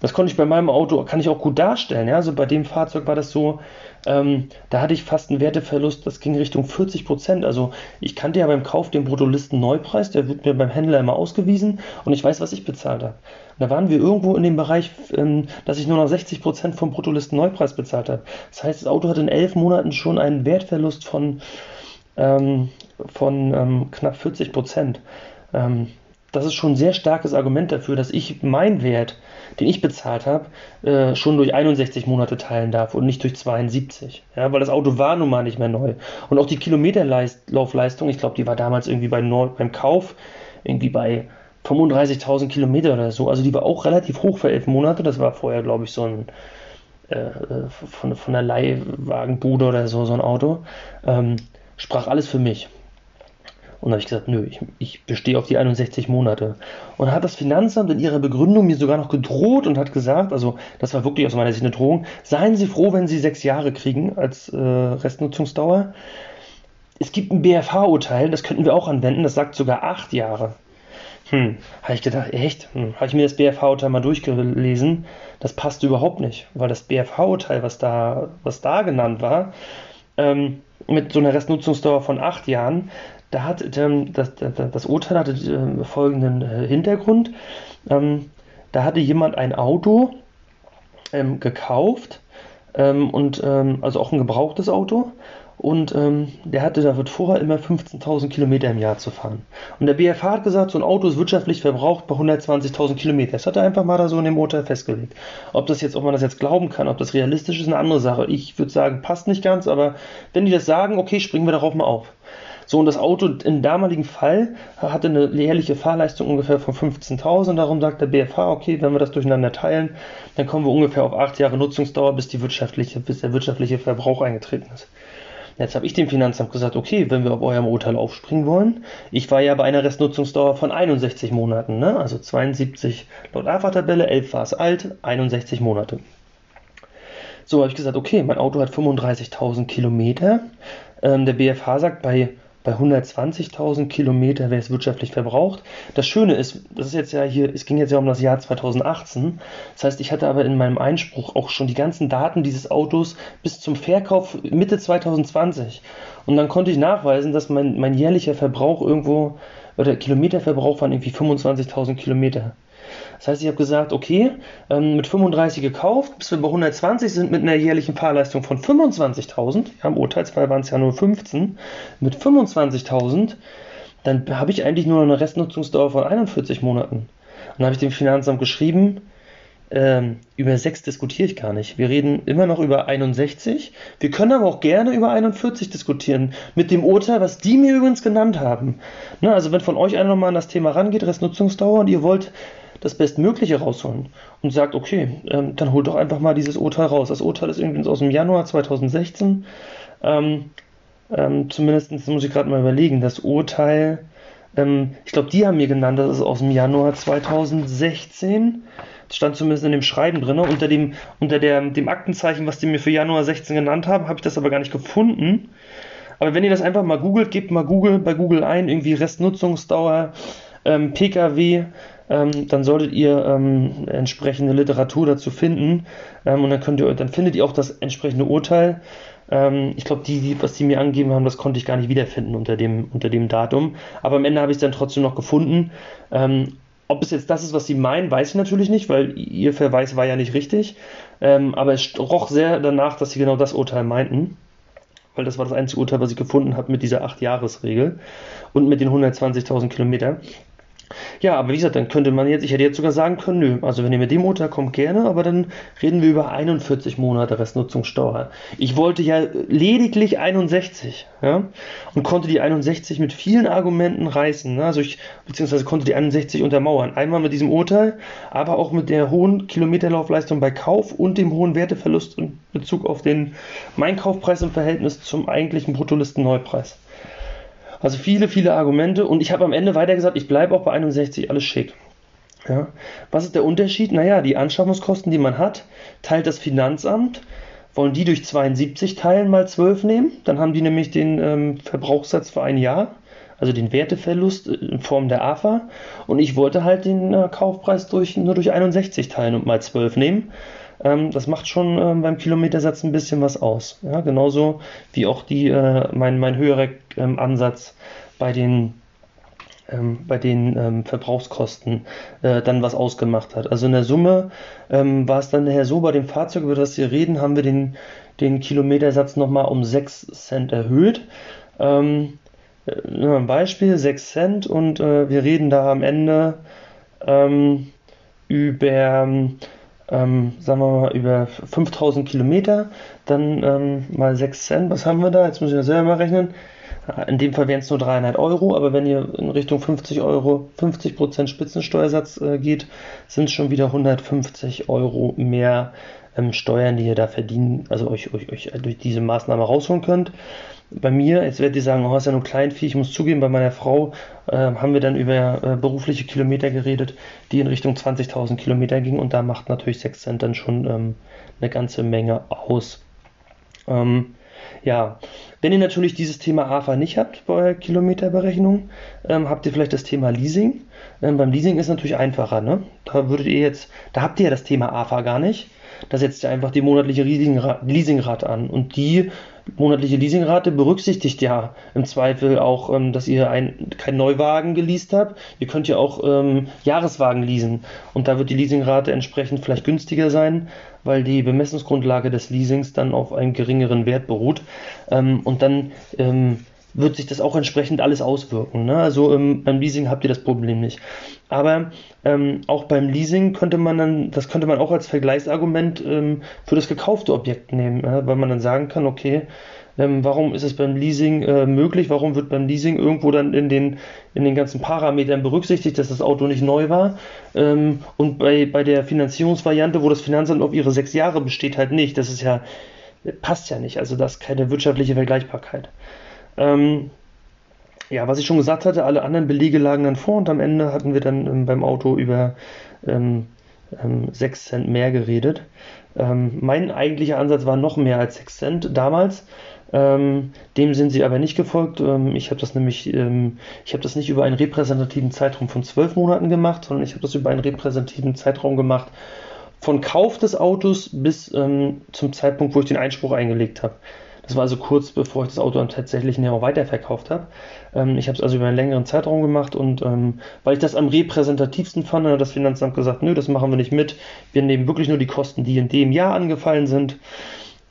[SPEAKER 1] Das konnte ich bei meinem Auto, kann ich auch gut darstellen. Ja? Also bei dem Fahrzeug war das so, ähm, da hatte ich fast einen Werteverlust, das ging Richtung 40 Prozent. Also ich kannte ja beim Kauf den Bruttolisten Neupreis, der wird mir beim Händler immer ausgewiesen und ich weiß, was ich bezahlt habe. Da waren wir irgendwo in dem Bereich, ähm, dass ich nur noch 60 Prozent vom Bruttolisten Neupreis bezahlt habe. Das heißt, das Auto hat in elf Monaten schon einen Wertverlust von, ähm, von ähm, knapp 40 Prozent. Ähm, das ist schon ein sehr starkes Argument dafür, dass ich meinen Wert, den ich bezahlt habe, äh, schon durch 61 Monate teilen darf und nicht durch 72. Ja, weil das Auto war nun mal nicht mehr neu. Und auch die Kilometerlaufleistung, ich glaube, die war damals irgendwie bei neu, beim Kauf irgendwie bei 35.000 Kilometer oder so. Also die war auch relativ hoch für elf Monate. Das war vorher, glaube ich, so ein äh, von, von der Leihwagenbude oder so, so ein Auto. Ähm, sprach alles für mich. Und habe ich gesagt, nö, ich, ich bestehe auf die 61 Monate. Und hat das Finanzamt in ihrer Begründung mir sogar noch gedroht und hat gesagt, also das war wirklich aus meiner Sicht eine Drohung, seien Sie froh, wenn Sie sechs Jahre kriegen als äh, Restnutzungsdauer. Es gibt ein BFH-Urteil, das könnten wir auch anwenden, das sagt sogar acht Jahre. Hm, habe ich gedacht, echt? Hm, habe ich mir das BFH-Urteil mal durchgelesen. Das passt überhaupt nicht, weil das BFH-Urteil, was da, was da genannt war, ähm, mit so einer Restnutzungsdauer von acht Jahren, da hat ähm, das, das, das, Urteil hatte äh, folgenden äh, Hintergrund. Ähm, da hatte jemand ein Auto ähm, gekauft ähm, und ähm, also auch ein gebrauchtes Auto und ähm, der hatte da wird vorher immer 15.000 Kilometer im Jahr zu fahren. Und der BFH hat gesagt, so ein Auto ist wirtschaftlich verbraucht bei 120.000 Kilometer. Das hat er einfach mal da so in dem Urteil festgelegt. Ob das jetzt, ob man das jetzt glauben kann, ob das realistisch ist, eine andere Sache. Ich würde sagen, passt nicht ganz, aber wenn die das sagen, okay, springen wir darauf mal auf. So, und das Auto im damaligen Fall hatte eine jährliche Fahrleistung ungefähr von 15.000. Darum sagt der BFH, okay, wenn wir das durcheinander teilen, dann kommen wir ungefähr auf acht Jahre Nutzungsdauer, bis, die wirtschaftliche, bis der wirtschaftliche Verbrauch eingetreten ist. Jetzt habe ich dem Finanzamt gesagt, okay, wenn wir auf eurem Urteil aufspringen wollen, ich war ja bei einer Restnutzungsdauer von 61 Monaten, ne? also 72 laut AFA-Tabelle, 11 war es alt, 61 Monate. So habe ich gesagt, okay, mein Auto hat 35.000 Kilometer. Ähm, der BFH sagt, bei bei 120.000 Kilometer wäre es wirtschaftlich verbraucht. Das Schöne ist, das ist jetzt ja hier, es ging jetzt ja um das Jahr 2018. Das heißt, ich hatte aber in meinem Einspruch auch schon die ganzen Daten dieses Autos bis zum Verkauf Mitte 2020. Und dann konnte ich nachweisen, dass mein, mein jährlicher Verbrauch irgendwo, oder Kilometerverbrauch waren irgendwie 25.000 Kilometer. Das heißt, ich habe gesagt, okay, ähm, mit 35 gekauft, bis wir bei 120 sind mit einer jährlichen Fahrleistung von 25.000, ja, im Urteilsfall waren es ja nur 15, mit 25.000, dann habe ich eigentlich nur eine Restnutzungsdauer von 41 Monaten. Und dann habe ich dem Finanzamt geschrieben, ähm, über 6 diskutiere ich gar nicht. Wir reden immer noch über 61. Wir können aber auch gerne über 41 diskutieren. Mit dem Urteil, was die mir übrigens genannt haben. Ne, also wenn von euch einer nochmal an das Thema rangeht, Restnutzungsdauer, und ihr wollt das Bestmögliche rausholen und sagt, okay, ähm, dann holt doch einfach mal dieses Urteil raus. Das Urteil ist übrigens aus dem Januar 2016. Ähm, ähm, zumindest muss ich gerade mal überlegen, das Urteil, ähm, ich glaube, die haben mir genannt, das ist aus dem Januar 2016. Das stand zumindest in dem Schreiben drin. Unter, dem, unter der, dem Aktenzeichen, was die mir für Januar 16 genannt haben, habe ich das aber gar nicht gefunden. Aber wenn ihr das einfach mal googelt, gebt mal Google bei Google ein, irgendwie Restnutzungsdauer, ähm, PKW, ähm, dann solltet ihr ähm, entsprechende Literatur dazu finden ähm, und dann könnt ihr, dann findet ihr auch das entsprechende Urteil. Ähm, ich glaube, die, die, was die mir angegeben haben, das konnte ich gar nicht wiederfinden unter dem, unter dem Datum. Aber am Ende habe ich es dann trotzdem noch gefunden. Ähm, ob es jetzt das ist, was sie meinen, weiß ich natürlich nicht, weil ihr Verweis war ja nicht richtig. Aber es roch sehr danach, dass sie genau das Urteil meinten weil das war das einzige Urteil, was ich gefunden habe mit dieser 8-Jahres-Regel und mit den 120.000 Kilometern. Ja, aber wie gesagt, dann könnte man jetzt, ich hätte jetzt sogar sagen können, nö, also wenn ihr mit dem Urteil kommt, gerne, aber dann reden wir über 41 Monate Restnutzungssteuer. Ich wollte ja lediglich 61, ja, und konnte die 61 mit vielen Argumenten reißen, ne? also ich, beziehungsweise konnte die 61 untermauern. Einmal mit diesem Urteil, aber auch mit der hohen Kilometerlaufleistung bei Kauf und dem hohen Werteverlust in Bezug auf den mein Kaufpreis im Verhältnis zum eigentlichen Bruttolisten-Neupreis. Also viele, viele Argumente und ich habe am Ende weiter gesagt, ich bleibe auch bei 61, alles schick. Ja. Was ist der Unterschied? Naja, die Anschaffungskosten, die man hat, teilt das Finanzamt. Wollen die durch 72 teilen mal 12 nehmen? Dann haben die nämlich den ähm, Verbrauchssatz für ein Jahr, also den Werteverlust in Form der AFA. Und ich wollte halt den äh, Kaufpreis durch, nur durch 61 teilen und mal 12 nehmen. Ähm, das macht schon ähm, beim Kilometersatz ein bisschen was aus. Ja, genauso wie auch die, äh, mein, mein höherer Ansatz bei den ähm, bei den ähm, Verbrauchskosten äh, dann was ausgemacht hat. Also in der Summe ähm, war es dann nachher so, bei dem Fahrzeug, über das wir reden, haben wir den, den Kilometersatz nochmal um 6 Cent erhöht. Ähm, äh, ein Beispiel, 6 Cent und äh, wir reden da am Ende ähm, über ähm, sagen wir mal, über 5000 Kilometer, dann ähm, mal 6 Cent, was haben wir da? Jetzt muss ich das selber mal rechnen. In dem Fall wären es nur 300 Euro, aber wenn ihr in Richtung 50 Euro, 50% Spitzensteuersatz äh, geht, sind es schon wieder 150 Euro mehr ähm, Steuern, die ihr da verdienen, also euch, euch, euch durch diese Maßnahme rausholen könnt bei mir, jetzt werdet ihr sagen, oh, ist ja nur Kleinvieh, ich muss zugeben, bei meiner Frau äh, haben wir dann über äh, berufliche Kilometer geredet, die in Richtung 20.000 Kilometer gingen und da macht natürlich 6 Cent dann schon ähm, eine ganze Menge aus. Ähm, ja, wenn ihr natürlich dieses Thema AFA nicht habt bei eurer Kilometerberechnung, ähm, habt ihr vielleicht das Thema Leasing. Ähm, beim Leasing ist es natürlich einfacher, ne? Da würdet ihr jetzt, da habt ihr ja das Thema AFA gar nicht. Da setzt ihr einfach die monatliche Leasingrate an und die monatliche Leasingrate berücksichtigt ja im Zweifel auch, ähm, dass ihr ein, kein Neuwagen geleast habt. Ihr könnt ja auch ähm, Jahreswagen leasen und da wird die Leasingrate entsprechend vielleicht günstiger sein, weil die Bemessungsgrundlage des Leasings dann auf einen geringeren Wert beruht. Ähm, und dann ähm, wird sich das auch entsprechend alles auswirken. Ne? Also ähm, beim Leasing habt ihr das Problem nicht. Aber ähm, auch beim Leasing könnte man dann, das könnte man auch als Vergleichsargument ähm, für das gekaufte Objekt nehmen, ja? weil man dann sagen kann, okay, ähm, warum ist es beim Leasing äh, möglich? Warum wird beim Leasing irgendwo dann in den, in den ganzen Parametern berücksichtigt, dass das Auto nicht neu war? Ähm, und bei, bei der Finanzierungsvariante, wo das Finanzamt auf ihre sechs Jahre besteht, halt nicht. Das ist ja passt ja nicht. Also das ist keine wirtschaftliche Vergleichbarkeit. Ähm, ja, was ich schon gesagt hatte, alle anderen Belege lagen dann vor und am Ende hatten wir dann ähm, beim Auto über ähm, ähm, 6 Cent mehr geredet. Ähm, mein eigentlicher Ansatz war noch mehr als 6 Cent damals. Ähm, dem sind sie aber nicht gefolgt. Ähm, ich habe das nämlich, ähm, ich habe das nicht über einen repräsentativen Zeitraum von zwölf Monaten gemacht, sondern ich habe das über einen repräsentativen Zeitraum gemacht von Kauf des Autos bis ähm, zum Zeitpunkt, wo ich den Einspruch eingelegt habe. Das war also kurz bevor ich das Auto dann tatsächlich auch weiterverkauft habe. Ähm, ich habe es also über einen längeren Zeitraum gemacht und ähm, weil ich das am repräsentativsten fand, hat das Finanzamt gesagt, nö, das machen wir nicht mit. Wir nehmen wirklich nur die Kosten, die in dem Jahr angefallen sind.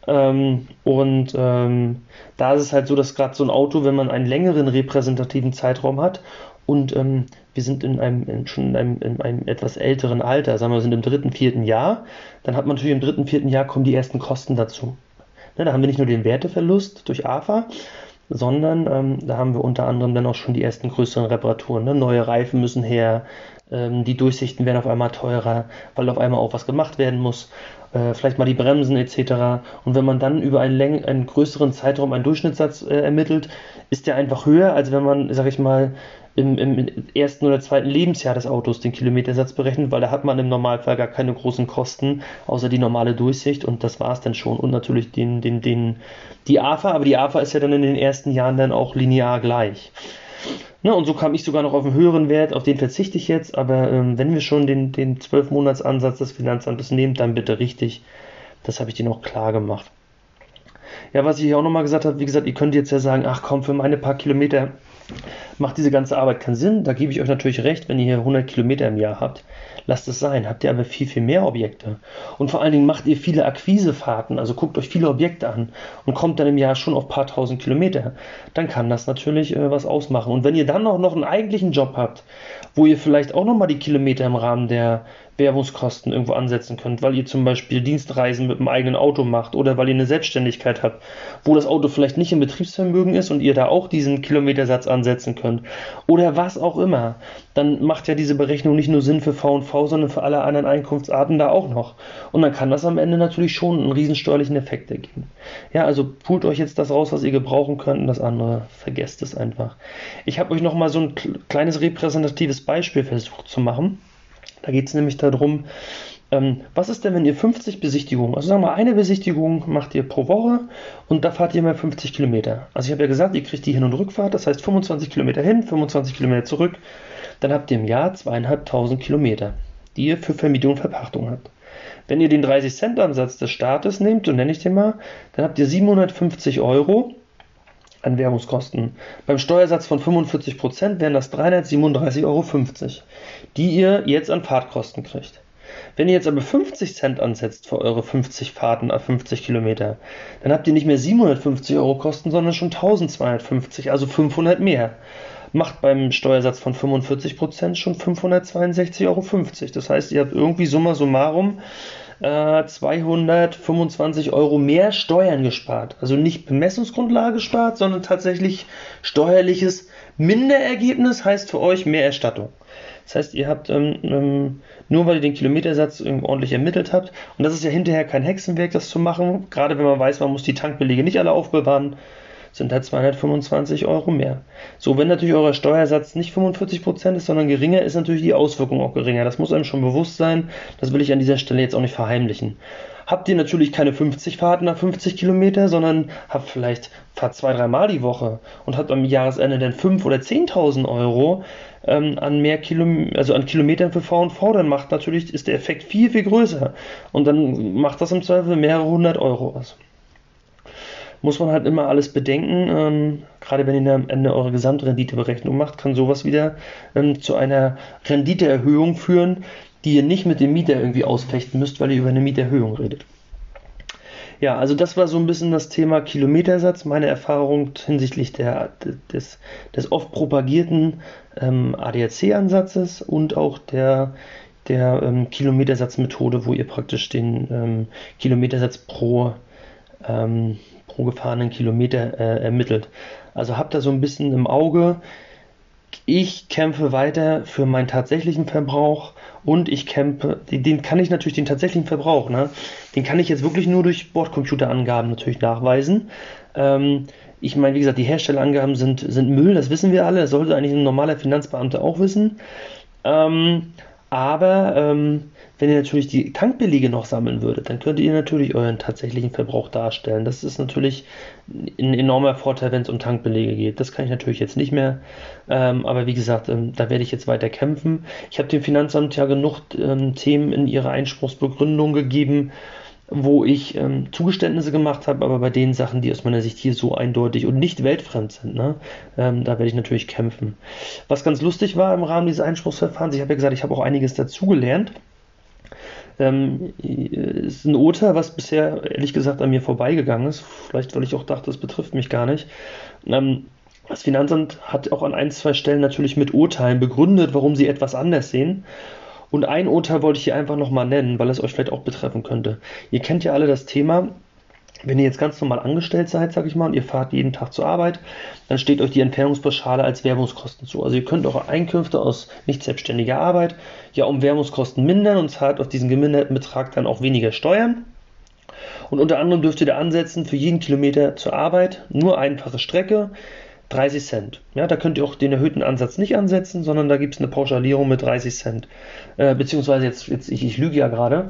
[SPEAKER 1] Ähm, und ähm, da ist es halt so, dass gerade so ein Auto, wenn man einen längeren repräsentativen Zeitraum hat und ähm, wir sind in einem, in, schon in einem, in einem, etwas älteren Alter, sagen wir, wir sind im dritten, vierten Jahr, dann hat man natürlich im dritten, vierten Jahr kommen die ersten Kosten dazu. Ne, da haben wir nicht nur den Werteverlust durch AFA, sondern ähm, da haben wir unter anderem dann auch schon die ersten größeren Reparaturen. Ne? Neue Reifen müssen her, ähm, die Durchsichten werden auf einmal teurer, weil auf einmal auch was gemacht werden muss. Äh, vielleicht mal die Bremsen etc. Und wenn man dann über einen, Läng einen größeren Zeitraum einen Durchschnittssatz äh, ermittelt, ist der einfach höher, als wenn man, sag ich mal, im, im, ersten oder zweiten Lebensjahr des Autos den Kilometersatz berechnet, weil da hat man im Normalfall gar keine großen Kosten, außer die normale Durchsicht und das war es dann schon. Und natürlich den, den, den, die AFA, aber die AFA ist ja dann in den ersten Jahren dann auch linear gleich. Ne, und so kam ich sogar noch auf einen höheren Wert, auf den verzichte ich jetzt, aber ähm, wenn wir schon den, den 12-Monats-Ansatz des Finanzamtes nehmen, dann bitte richtig. Das habe ich dir noch klar gemacht. Ja, was ich hier auch nochmal gesagt habe, wie gesagt, ihr könnt jetzt ja sagen, ach komm, für meine paar Kilometer macht diese ganze Arbeit keinen Sinn. Da gebe ich euch natürlich recht, wenn ihr hier 100 Kilometer im Jahr habt. Lasst es sein. Habt ihr aber viel, viel mehr Objekte. Und vor allen Dingen macht ihr viele Akquisefahrten, also guckt euch viele Objekte an und kommt dann im Jahr schon auf ein paar tausend Kilometer. Dann kann das natürlich äh, was ausmachen. Und wenn ihr dann auch noch einen eigentlichen Job habt, wo ihr vielleicht auch nochmal die Kilometer im Rahmen der Werbungskosten irgendwo ansetzen könnt, weil ihr zum Beispiel Dienstreisen mit dem eigenen Auto macht oder weil ihr eine Selbstständigkeit habt, wo das Auto vielleicht nicht im Betriebsvermögen ist und ihr da auch diesen Kilometersatz ansetzen könnt oder was auch immer, dann macht ja diese Berechnung nicht nur Sinn für V&V, sondern für alle anderen Einkunftsarten da auch noch. Und dann kann das am Ende natürlich schon einen riesensteuerlichen Effekt ergeben. Ja, also pult euch jetzt das raus, was ihr gebrauchen könnt und das andere vergesst es einfach. Ich habe euch nochmal so ein kleines repräsentatives Beispiel versucht zu machen. Da geht es nämlich darum, ähm, was ist denn, wenn ihr 50 Besichtigungen, also sagen wir mal, eine Besichtigung macht ihr pro Woche und da fahrt ihr mal 50 Kilometer. Also ich habe ja gesagt, ihr kriegt die Hin- und Rückfahrt, das heißt 25 Kilometer hin, 25 Kilometer zurück. Dann habt ihr im Jahr zweieinhalbtausend Kilometer, die ihr für Vermietung und Verpachtung habt. Wenn ihr den 30-Cent-Ansatz des Staates nehmt, so nenne ich den mal, dann habt ihr 750 Euro an Währungskosten. Beim Steuersatz von 45% wären das 337,50 Euro, die ihr jetzt an Fahrtkosten kriegt. Wenn ihr jetzt aber 50 Cent ansetzt für eure 50 Fahrten auf 50 Kilometer, dann habt ihr nicht mehr 750 Euro Kosten, sondern schon 1250, also 500 mehr. Macht beim Steuersatz von 45% schon 562,50 Euro. Das heißt, ihr habt irgendwie summa summarum 225 äh, Euro mehr Steuern gespart. Also nicht Bemessungsgrundlage gespart, sondern tatsächlich steuerliches Minderergebnis heißt für euch mehr Erstattung. Das heißt, ihr habt ähm, ähm, nur weil ihr den Kilometersatz ordentlich ermittelt habt, und das ist ja hinterher kein Hexenwerk, das zu machen, gerade wenn man weiß, man muss die Tankbelege nicht alle aufbewahren, sind halt 225 Euro mehr. So, wenn natürlich euer Steuersatz nicht 45% ist, sondern geringer, ist natürlich die Auswirkung auch geringer. Das muss einem schon bewusst sein. Das will ich an dieser Stelle jetzt auch nicht verheimlichen. Habt ihr natürlich keine 50 Fahrten nach 50 Kilometer, sondern habt vielleicht fahrt zwei, dreimal die Woche und habt am Jahresende dann 5 oder 10.000 Euro ähm, an mehr Kilom also an Kilometern für V&V, dann macht natürlich, ist der Effekt viel, viel größer. Und dann macht das im Zweifel mehrere hundert Euro aus muss man halt immer alles bedenken. Ähm, gerade wenn ihr am Ende eure Gesamtrenditeberechnung macht, kann sowas wieder ähm, zu einer Renditeerhöhung führen, die ihr nicht mit dem Mieter irgendwie ausfechten müsst, weil ihr über eine Mieterhöhung redet. Ja, also das war so ein bisschen das Thema Kilometersatz, meine Erfahrung hinsichtlich der, des, des oft propagierten ähm, ADAC-Ansatzes und auch der, der ähm, Kilometersatzmethode, wo ihr praktisch den ähm, Kilometersatz pro ähm, pro gefahrenen Kilometer äh, ermittelt. Also habt da so ein bisschen im Auge, ich kämpfe weiter für meinen tatsächlichen Verbrauch und ich kämpfe, den kann ich natürlich, den tatsächlichen Verbrauch, ne? den kann ich jetzt wirklich nur durch Bordcomputerangaben natürlich nachweisen. Ähm, ich meine, wie gesagt, die Herstellerangaben sind, sind Müll, das wissen wir alle, das sollte eigentlich ein normaler Finanzbeamter auch wissen. Ähm, aber ähm, wenn ihr natürlich die Tankbelege noch sammeln würdet, dann könntet ihr natürlich euren tatsächlichen Verbrauch darstellen. Das ist natürlich ein enormer Vorteil, wenn es um Tankbelege geht. Das kann ich natürlich jetzt nicht mehr. Ähm, aber wie gesagt, ähm, da werde ich jetzt weiter kämpfen. Ich habe dem Finanzamt ja genug ähm, Themen in ihre Einspruchsbegründung gegeben, wo ich ähm, Zugeständnisse gemacht habe, aber bei den Sachen, die aus meiner Sicht hier so eindeutig und nicht weltfremd sind, ne, ähm, da werde ich natürlich kämpfen. Was ganz lustig war im Rahmen dieses Einspruchsverfahrens, ich habe ja gesagt, ich habe auch einiges dazugelernt. Ähm, ist ein Urteil, was bisher ehrlich gesagt an mir vorbeigegangen ist. Vielleicht, weil ich auch dachte, das betrifft mich gar nicht. Ähm, das Finanzamt hat auch an ein, zwei Stellen natürlich mit Urteilen begründet, warum sie etwas anders sehen. Und ein Urteil wollte ich hier einfach nochmal nennen, weil es euch vielleicht auch betreffen könnte. Ihr kennt ja alle das Thema, wenn ihr jetzt ganz normal angestellt seid, sag ich mal, und ihr fahrt jeden Tag zur Arbeit, dann steht euch die Entfernungspauschale als Werbungskosten zu. Also ihr könnt eure Einkünfte aus nicht selbstständiger Arbeit ja um Werbungskosten mindern und zahlt auf diesen geminderten Betrag dann auch weniger Steuern. Und unter anderem dürft ihr da ansetzen für jeden Kilometer zur Arbeit nur einfache Strecke 30 Cent. Ja, da könnt ihr auch den erhöhten Ansatz nicht ansetzen, sondern da gibt es eine Pauschalierung mit 30 Cent. Äh, beziehungsweise jetzt, jetzt ich, ich lüge ja gerade.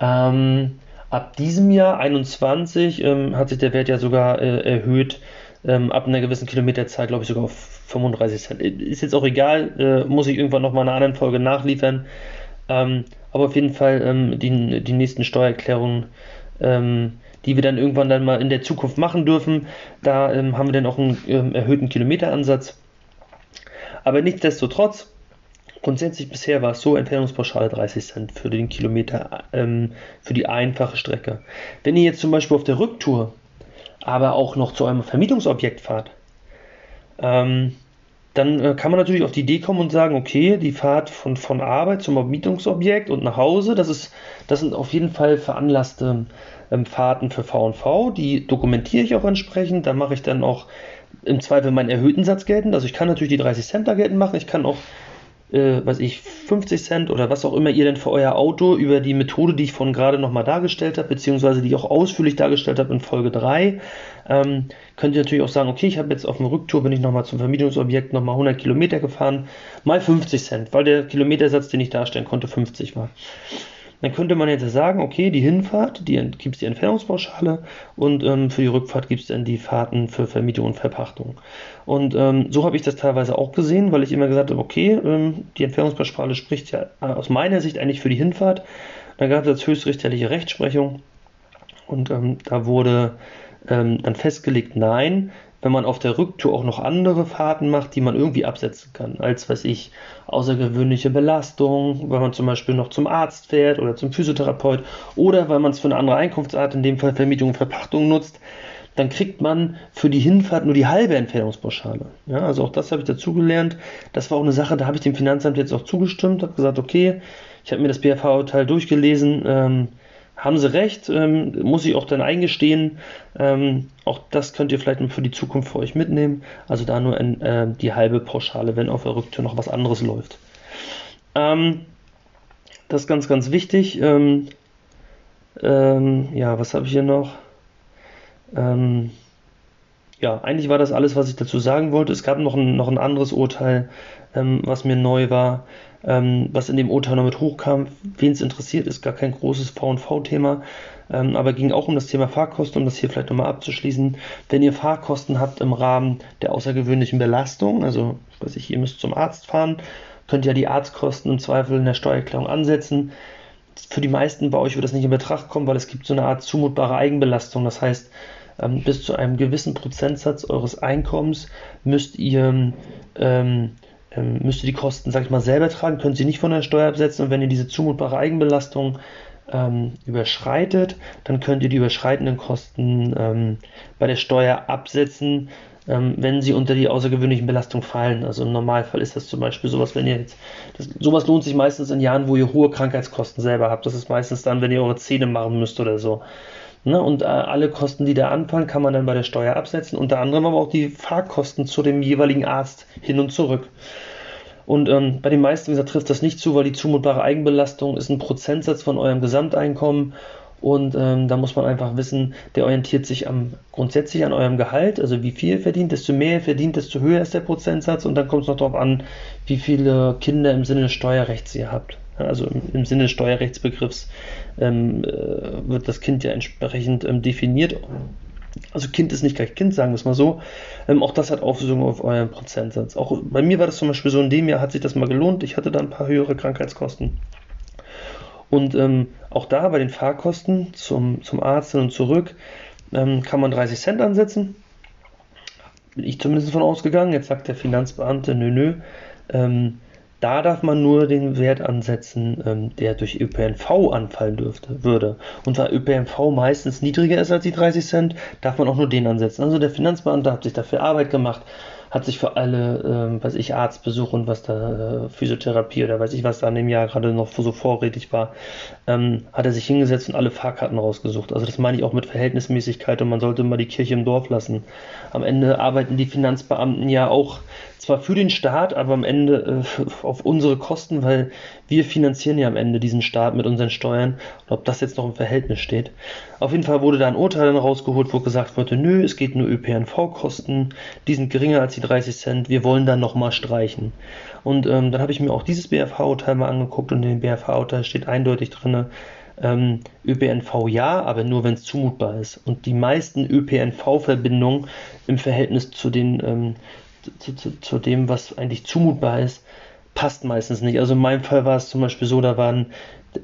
[SPEAKER 1] Ähm, Ab diesem Jahr 21 ähm, hat sich der Wert ja sogar äh, erhöht. Ähm, ab einer gewissen Kilometerzahl, glaube ich, sogar auf 35 Cent. Ist jetzt auch egal, äh, muss ich irgendwann noch mal in einer anderen Folge nachliefern. Ähm, aber auf jeden Fall ähm, die, die nächsten Steuererklärungen, ähm, die wir dann irgendwann dann mal in der Zukunft machen dürfen, da ähm, haben wir dann auch einen erhöhten Kilometeransatz. Aber nichtsdestotrotz, Grundsätzlich bisher war es so, Entfernungspauschale 30 Cent für den Kilometer ähm, für die einfache Strecke. Wenn ihr jetzt zum Beispiel auf der Rücktour aber auch noch zu eurem Vermietungsobjekt fahrt, ähm, dann äh, kann man natürlich auf die Idee kommen und sagen, okay, die Fahrt von, von Arbeit zum Vermietungsobjekt und nach Hause, das, ist, das sind auf jeden Fall veranlasste ähm, Fahrten für VV, die dokumentiere ich auch entsprechend, da mache ich dann auch im Zweifel meinen erhöhten Satz geltend. Also ich kann natürlich die 30 Cent da geltend machen, ich kann auch äh, weiß ich, 50 Cent oder was auch immer ihr denn für euer Auto über die Methode, die ich von gerade nochmal dargestellt habe, beziehungsweise die ich auch ausführlich dargestellt habe in Folge 3, ähm, könnt ihr natürlich auch sagen, okay, ich habe jetzt auf dem Rücktour, bin ich nochmal zum Vermietungsobjekt nochmal 100 Kilometer gefahren, mal 50 Cent, weil der Kilometersatz, den ich darstellen konnte, 50 war. Dann könnte man jetzt sagen, okay, die Hinfahrt, die gibt es die Entfernungspauschale und ähm, für die Rückfahrt gibt es dann die Fahrten für Vermietung und Verpachtung. Und ähm, so habe ich das teilweise auch gesehen, weil ich immer gesagt habe, okay, ähm, die Entfernungspauschale spricht ja äh, aus meiner Sicht eigentlich für die Hinfahrt. Da gab es höchstrichterliche Rechtsprechung und ähm, da wurde ähm, dann festgelegt, nein, wenn man auf der Rücktour auch noch andere Fahrten macht, die man irgendwie absetzen kann, als weiß ich, außergewöhnliche Belastung, weil man zum Beispiel noch zum Arzt fährt oder zum Physiotherapeut oder weil man es für eine andere Einkunftsart, in dem Fall Vermietung und Verpachtung nutzt, dann kriegt man für die Hinfahrt nur die halbe Entfernungspauschale. Ja, also auch das habe ich dazugelernt. Das war auch eine Sache, da habe ich dem Finanzamt jetzt auch zugestimmt, habe gesagt, okay, ich habe mir das BFH-Urteil durchgelesen, ähm, haben sie recht, ähm, muss ich auch dann eingestehen. Ähm, auch das könnt ihr vielleicht für die Zukunft für euch mitnehmen. Also da nur in, äh, die halbe Pauschale, wenn auf der Rücktür noch was anderes läuft. Ähm, das ist ganz, ganz wichtig. Ähm, ähm, ja, was habe ich hier noch? Ähm, ja, eigentlich war das alles, was ich dazu sagen wollte. Es gab noch ein, noch ein anderes Urteil, was mir neu war ähm, was in dem Urteil noch mit hochkam. Wen es interessiert, ist gar kein großes V&V-Thema, ähm, aber ging auch um das Thema Fahrkosten, um das hier vielleicht nochmal abzuschließen. Wenn ihr Fahrkosten habt im Rahmen der außergewöhnlichen Belastung, also weiß ich, ihr müsst zum Arzt fahren, könnt ihr die Arztkosten im Zweifel in der Steuererklärung ansetzen. Für die meisten bei euch wird das nicht in Betracht kommen, weil es gibt so eine Art zumutbare Eigenbelastung. Das heißt, ähm, bis zu einem gewissen Prozentsatz eures Einkommens müsst ihr ähm, ähm, müsst ihr die Kosten, sag ich mal, selber tragen, könnt sie nicht von der Steuer absetzen und wenn ihr diese zumutbare Eigenbelastung ähm, überschreitet, dann könnt ihr die überschreitenden Kosten ähm, bei der Steuer absetzen, ähm, wenn sie unter die außergewöhnlichen Belastungen fallen. Also im Normalfall ist das zum Beispiel sowas, wenn ihr jetzt, das, sowas lohnt sich meistens in Jahren, wo ihr hohe Krankheitskosten selber habt. Das ist meistens dann, wenn ihr eure Zähne machen müsst oder so. Ne? Und äh, alle Kosten, die da anfallen, kann man dann bei der Steuer absetzen. Unter anderem aber auch die Fahrkosten zu dem jeweiligen Arzt hin und zurück. Und ähm, bei den meisten, wie gesagt, trifft das nicht zu, weil die zumutbare Eigenbelastung ist ein Prozentsatz von eurem Gesamteinkommen. Und ähm, da muss man einfach wissen, der orientiert sich am, grundsätzlich an eurem Gehalt, also wie viel verdient, desto mehr ihr verdient, desto höher ist der Prozentsatz. Und dann kommt es noch darauf an, wie viele Kinder im Sinne des Steuerrechts ihr habt. Also im, Sinne des Steuerrechtsbegriffs ähm, äh, wird das Kind ja entsprechend ähm, definiert. Also Kind ist nicht gleich Kind, sagen wir es mal so. Ähm, auch das hat Auswirkungen auf euren Prozentsatz. Auch bei mir war das zum Beispiel so, in dem Jahr hat sich das mal gelohnt. Ich hatte da ein paar höhere Krankheitskosten. Und ähm, auch da bei den Fahrkosten zum, zum Arzt und zurück ähm, kann man 30 Cent ansetzen. Bin ich zumindest von ausgegangen. Jetzt sagt der Finanzbeamte, nö, nö. Ähm, da darf man nur den Wert ansetzen, ähm, der durch ÖPNV anfallen dürfte, würde. Und da ÖPNV meistens niedriger ist als die 30 Cent, darf man auch nur den ansetzen. Also der Finanzbeamte hat sich dafür Arbeit gemacht, hat sich für alle, ähm, weiß ich, Arztbesuche und was da, äh, Physiotherapie oder weiß ich, was da in dem Jahr gerade noch so vorrätig war, ähm, hat er sich hingesetzt und alle Fahrkarten rausgesucht. Also das meine ich auch mit Verhältnismäßigkeit und man sollte immer die Kirche im Dorf lassen. Am Ende arbeiten die Finanzbeamten ja auch zwar für den Staat, aber am Ende äh, auf unsere Kosten, weil wir finanzieren ja am Ende diesen Staat mit unseren Steuern. Und ob das jetzt noch im Verhältnis steht. Auf jeden Fall wurde da ein Urteil dann rausgeholt, wo gesagt wurde, nö, es geht nur ÖPNV-Kosten, die sind geringer als die 30 Cent, wir wollen dann nochmal streichen. Und ähm, dann habe ich mir auch dieses BFH-Urteil mal angeguckt und in dem BFH-Urteil steht eindeutig drin, ähm, ÖPNV ja, aber nur wenn es zumutbar ist. Und die meisten ÖPNV-Verbindungen im Verhältnis zu den ähm, zu, zu, zu dem, was eigentlich zumutbar ist, passt meistens nicht. Also in meinem Fall war es zum Beispiel so, da waren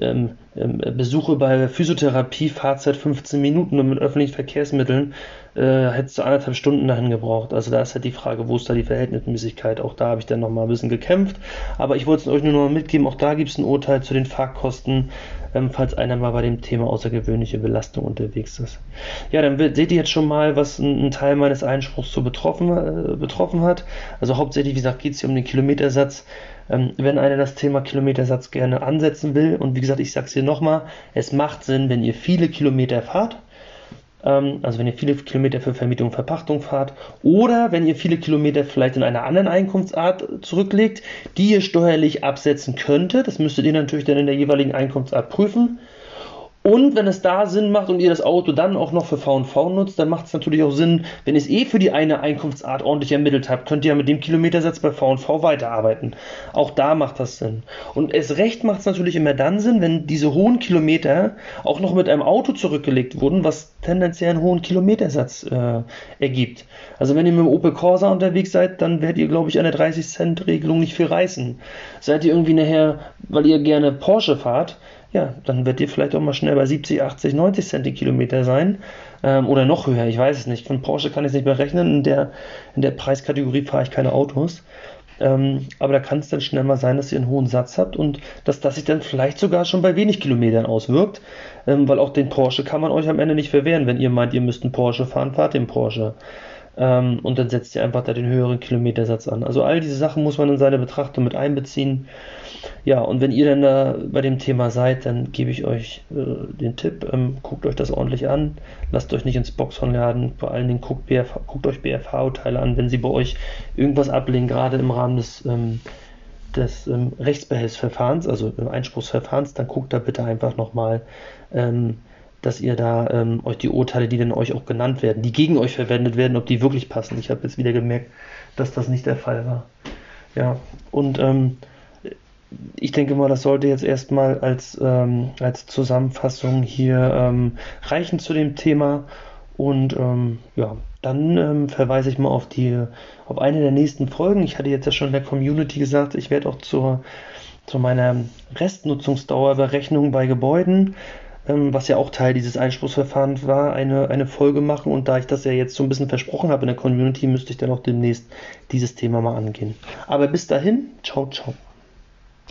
[SPEAKER 1] ähm, ähm, Besuche bei Physiotherapie, Fahrzeit 15 Minuten und mit öffentlichen Verkehrsmitteln äh, hättest du anderthalb Stunden dahin gebraucht. Also da ist halt die Frage, wo ist da die Verhältnismäßigkeit? Auch da habe ich dann nochmal ein bisschen gekämpft. Aber ich wollte es euch nur noch mal mitgeben, auch da gibt es ein Urteil zu den Fahrkosten, ähm, falls einer mal bei dem Thema außergewöhnliche Belastung unterwegs ist. Ja, dann seht ihr jetzt schon mal, was ein, ein Teil meines Einspruchs so betroffen, äh, betroffen hat. Also hauptsächlich, wie gesagt, geht es hier um den Kilometersatz. Ähm, wenn einer das Thema Kilometersatz gerne ansetzen will, und wie gesagt, ich sage es hier nochmal, es macht Sinn, wenn ihr viele Kilometer fahrt, ähm, also wenn ihr viele Kilometer für Vermietung und Verpachtung fahrt, oder wenn ihr viele Kilometer vielleicht in einer anderen Einkunftsart zurücklegt, die ihr steuerlich absetzen könntet, das müsstet ihr natürlich dann in der jeweiligen Einkunftsart prüfen, und wenn es da Sinn macht und ihr das Auto dann auch noch für VV nutzt, dann macht es natürlich auch Sinn, wenn ihr es eh für die eine Einkunftsart ordentlich ermittelt habt, könnt ihr ja mit dem Kilometersatz bei VV weiterarbeiten. Auch da macht das Sinn. Und es recht macht es natürlich immer dann Sinn, wenn diese hohen Kilometer auch noch mit einem Auto zurückgelegt wurden, was tendenziell einen hohen Kilometersatz äh, ergibt. Also wenn ihr mit dem Opel Corsa unterwegs seid, dann werdet ihr, glaube ich, an der 30-Cent-Regelung nicht viel reißen. Seid ihr irgendwie nachher, weil ihr gerne Porsche fahrt, ja, dann wird ihr vielleicht auch mal schnell bei 70, 80, 90 Cent sein. Ähm, oder noch höher, ich weiß es nicht. Von Porsche kann ich es nicht mehr rechnen. In der, in der Preiskategorie fahre ich keine Autos. Ähm, aber da kann es dann schnell mal sein, dass ihr einen hohen Satz habt und dass das sich dann vielleicht sogar schon bei wenig Kilometern auswirkt. Ähm, weil auch den Porsche kann man euch am Ende nicht verwehren. Wenn ihr meint, ihr müsst einen Porsche fahren, fahrt den Porsche. Ähm, und dann setzt ihr einfach da den höheren Kilometersatz an. Also all diese Sachen muss man in seine Betrachtung mit einbeziehen. Ja, und wenn ihr dann da bei dem Thema seid, dann gebe ich euch äh, den Tipp, ähm, guckt euch das ordentlich an, lasst euch nicht ins Boxhorn laden, vor allen Dingen guckt, BFH, guckt euch BFH-Urteile an, wenn sie bei euch irgendwas ablehnen, gerade im Rahmen des, ähm, des ähm, Rechtsbehelfsverfahrens, also Einspruchsverfahrens, dann guckt da bitte einfach nochmal ähm, dass ihr da ähm, euch die Urteile, die dann euch auch genannt werden, die gegen euch verwendet werden, ob die wirklich passen. Ich habe jetzt wieder gemerkt, dass das nicht der Fall war. Ja, und ähm, ich denke mal, das sollte jetzt erstmal als, ähm, als Zusammenfassung hier ähm, reichen zu dem Thema. Und ähm, ja, dann ähm, verweise ich mal auf die, auf eine der nächsten Folgen. Ich hatte jetzt ja schon in der Community gesagt, ich werde auch zur, zu meiner Restnutzungsdauerberechnung bei Gebäuden ähm, was ja auch Teil dieses Einspruchsverfahrens war, eine, eine Folge machen. Und da ich das ja jetzt so ein bisschen versprochen habe in der Community, müsste ich dann auch demnächst dieses Thema mal angehen. Aber bis dahin, ciao, ciao.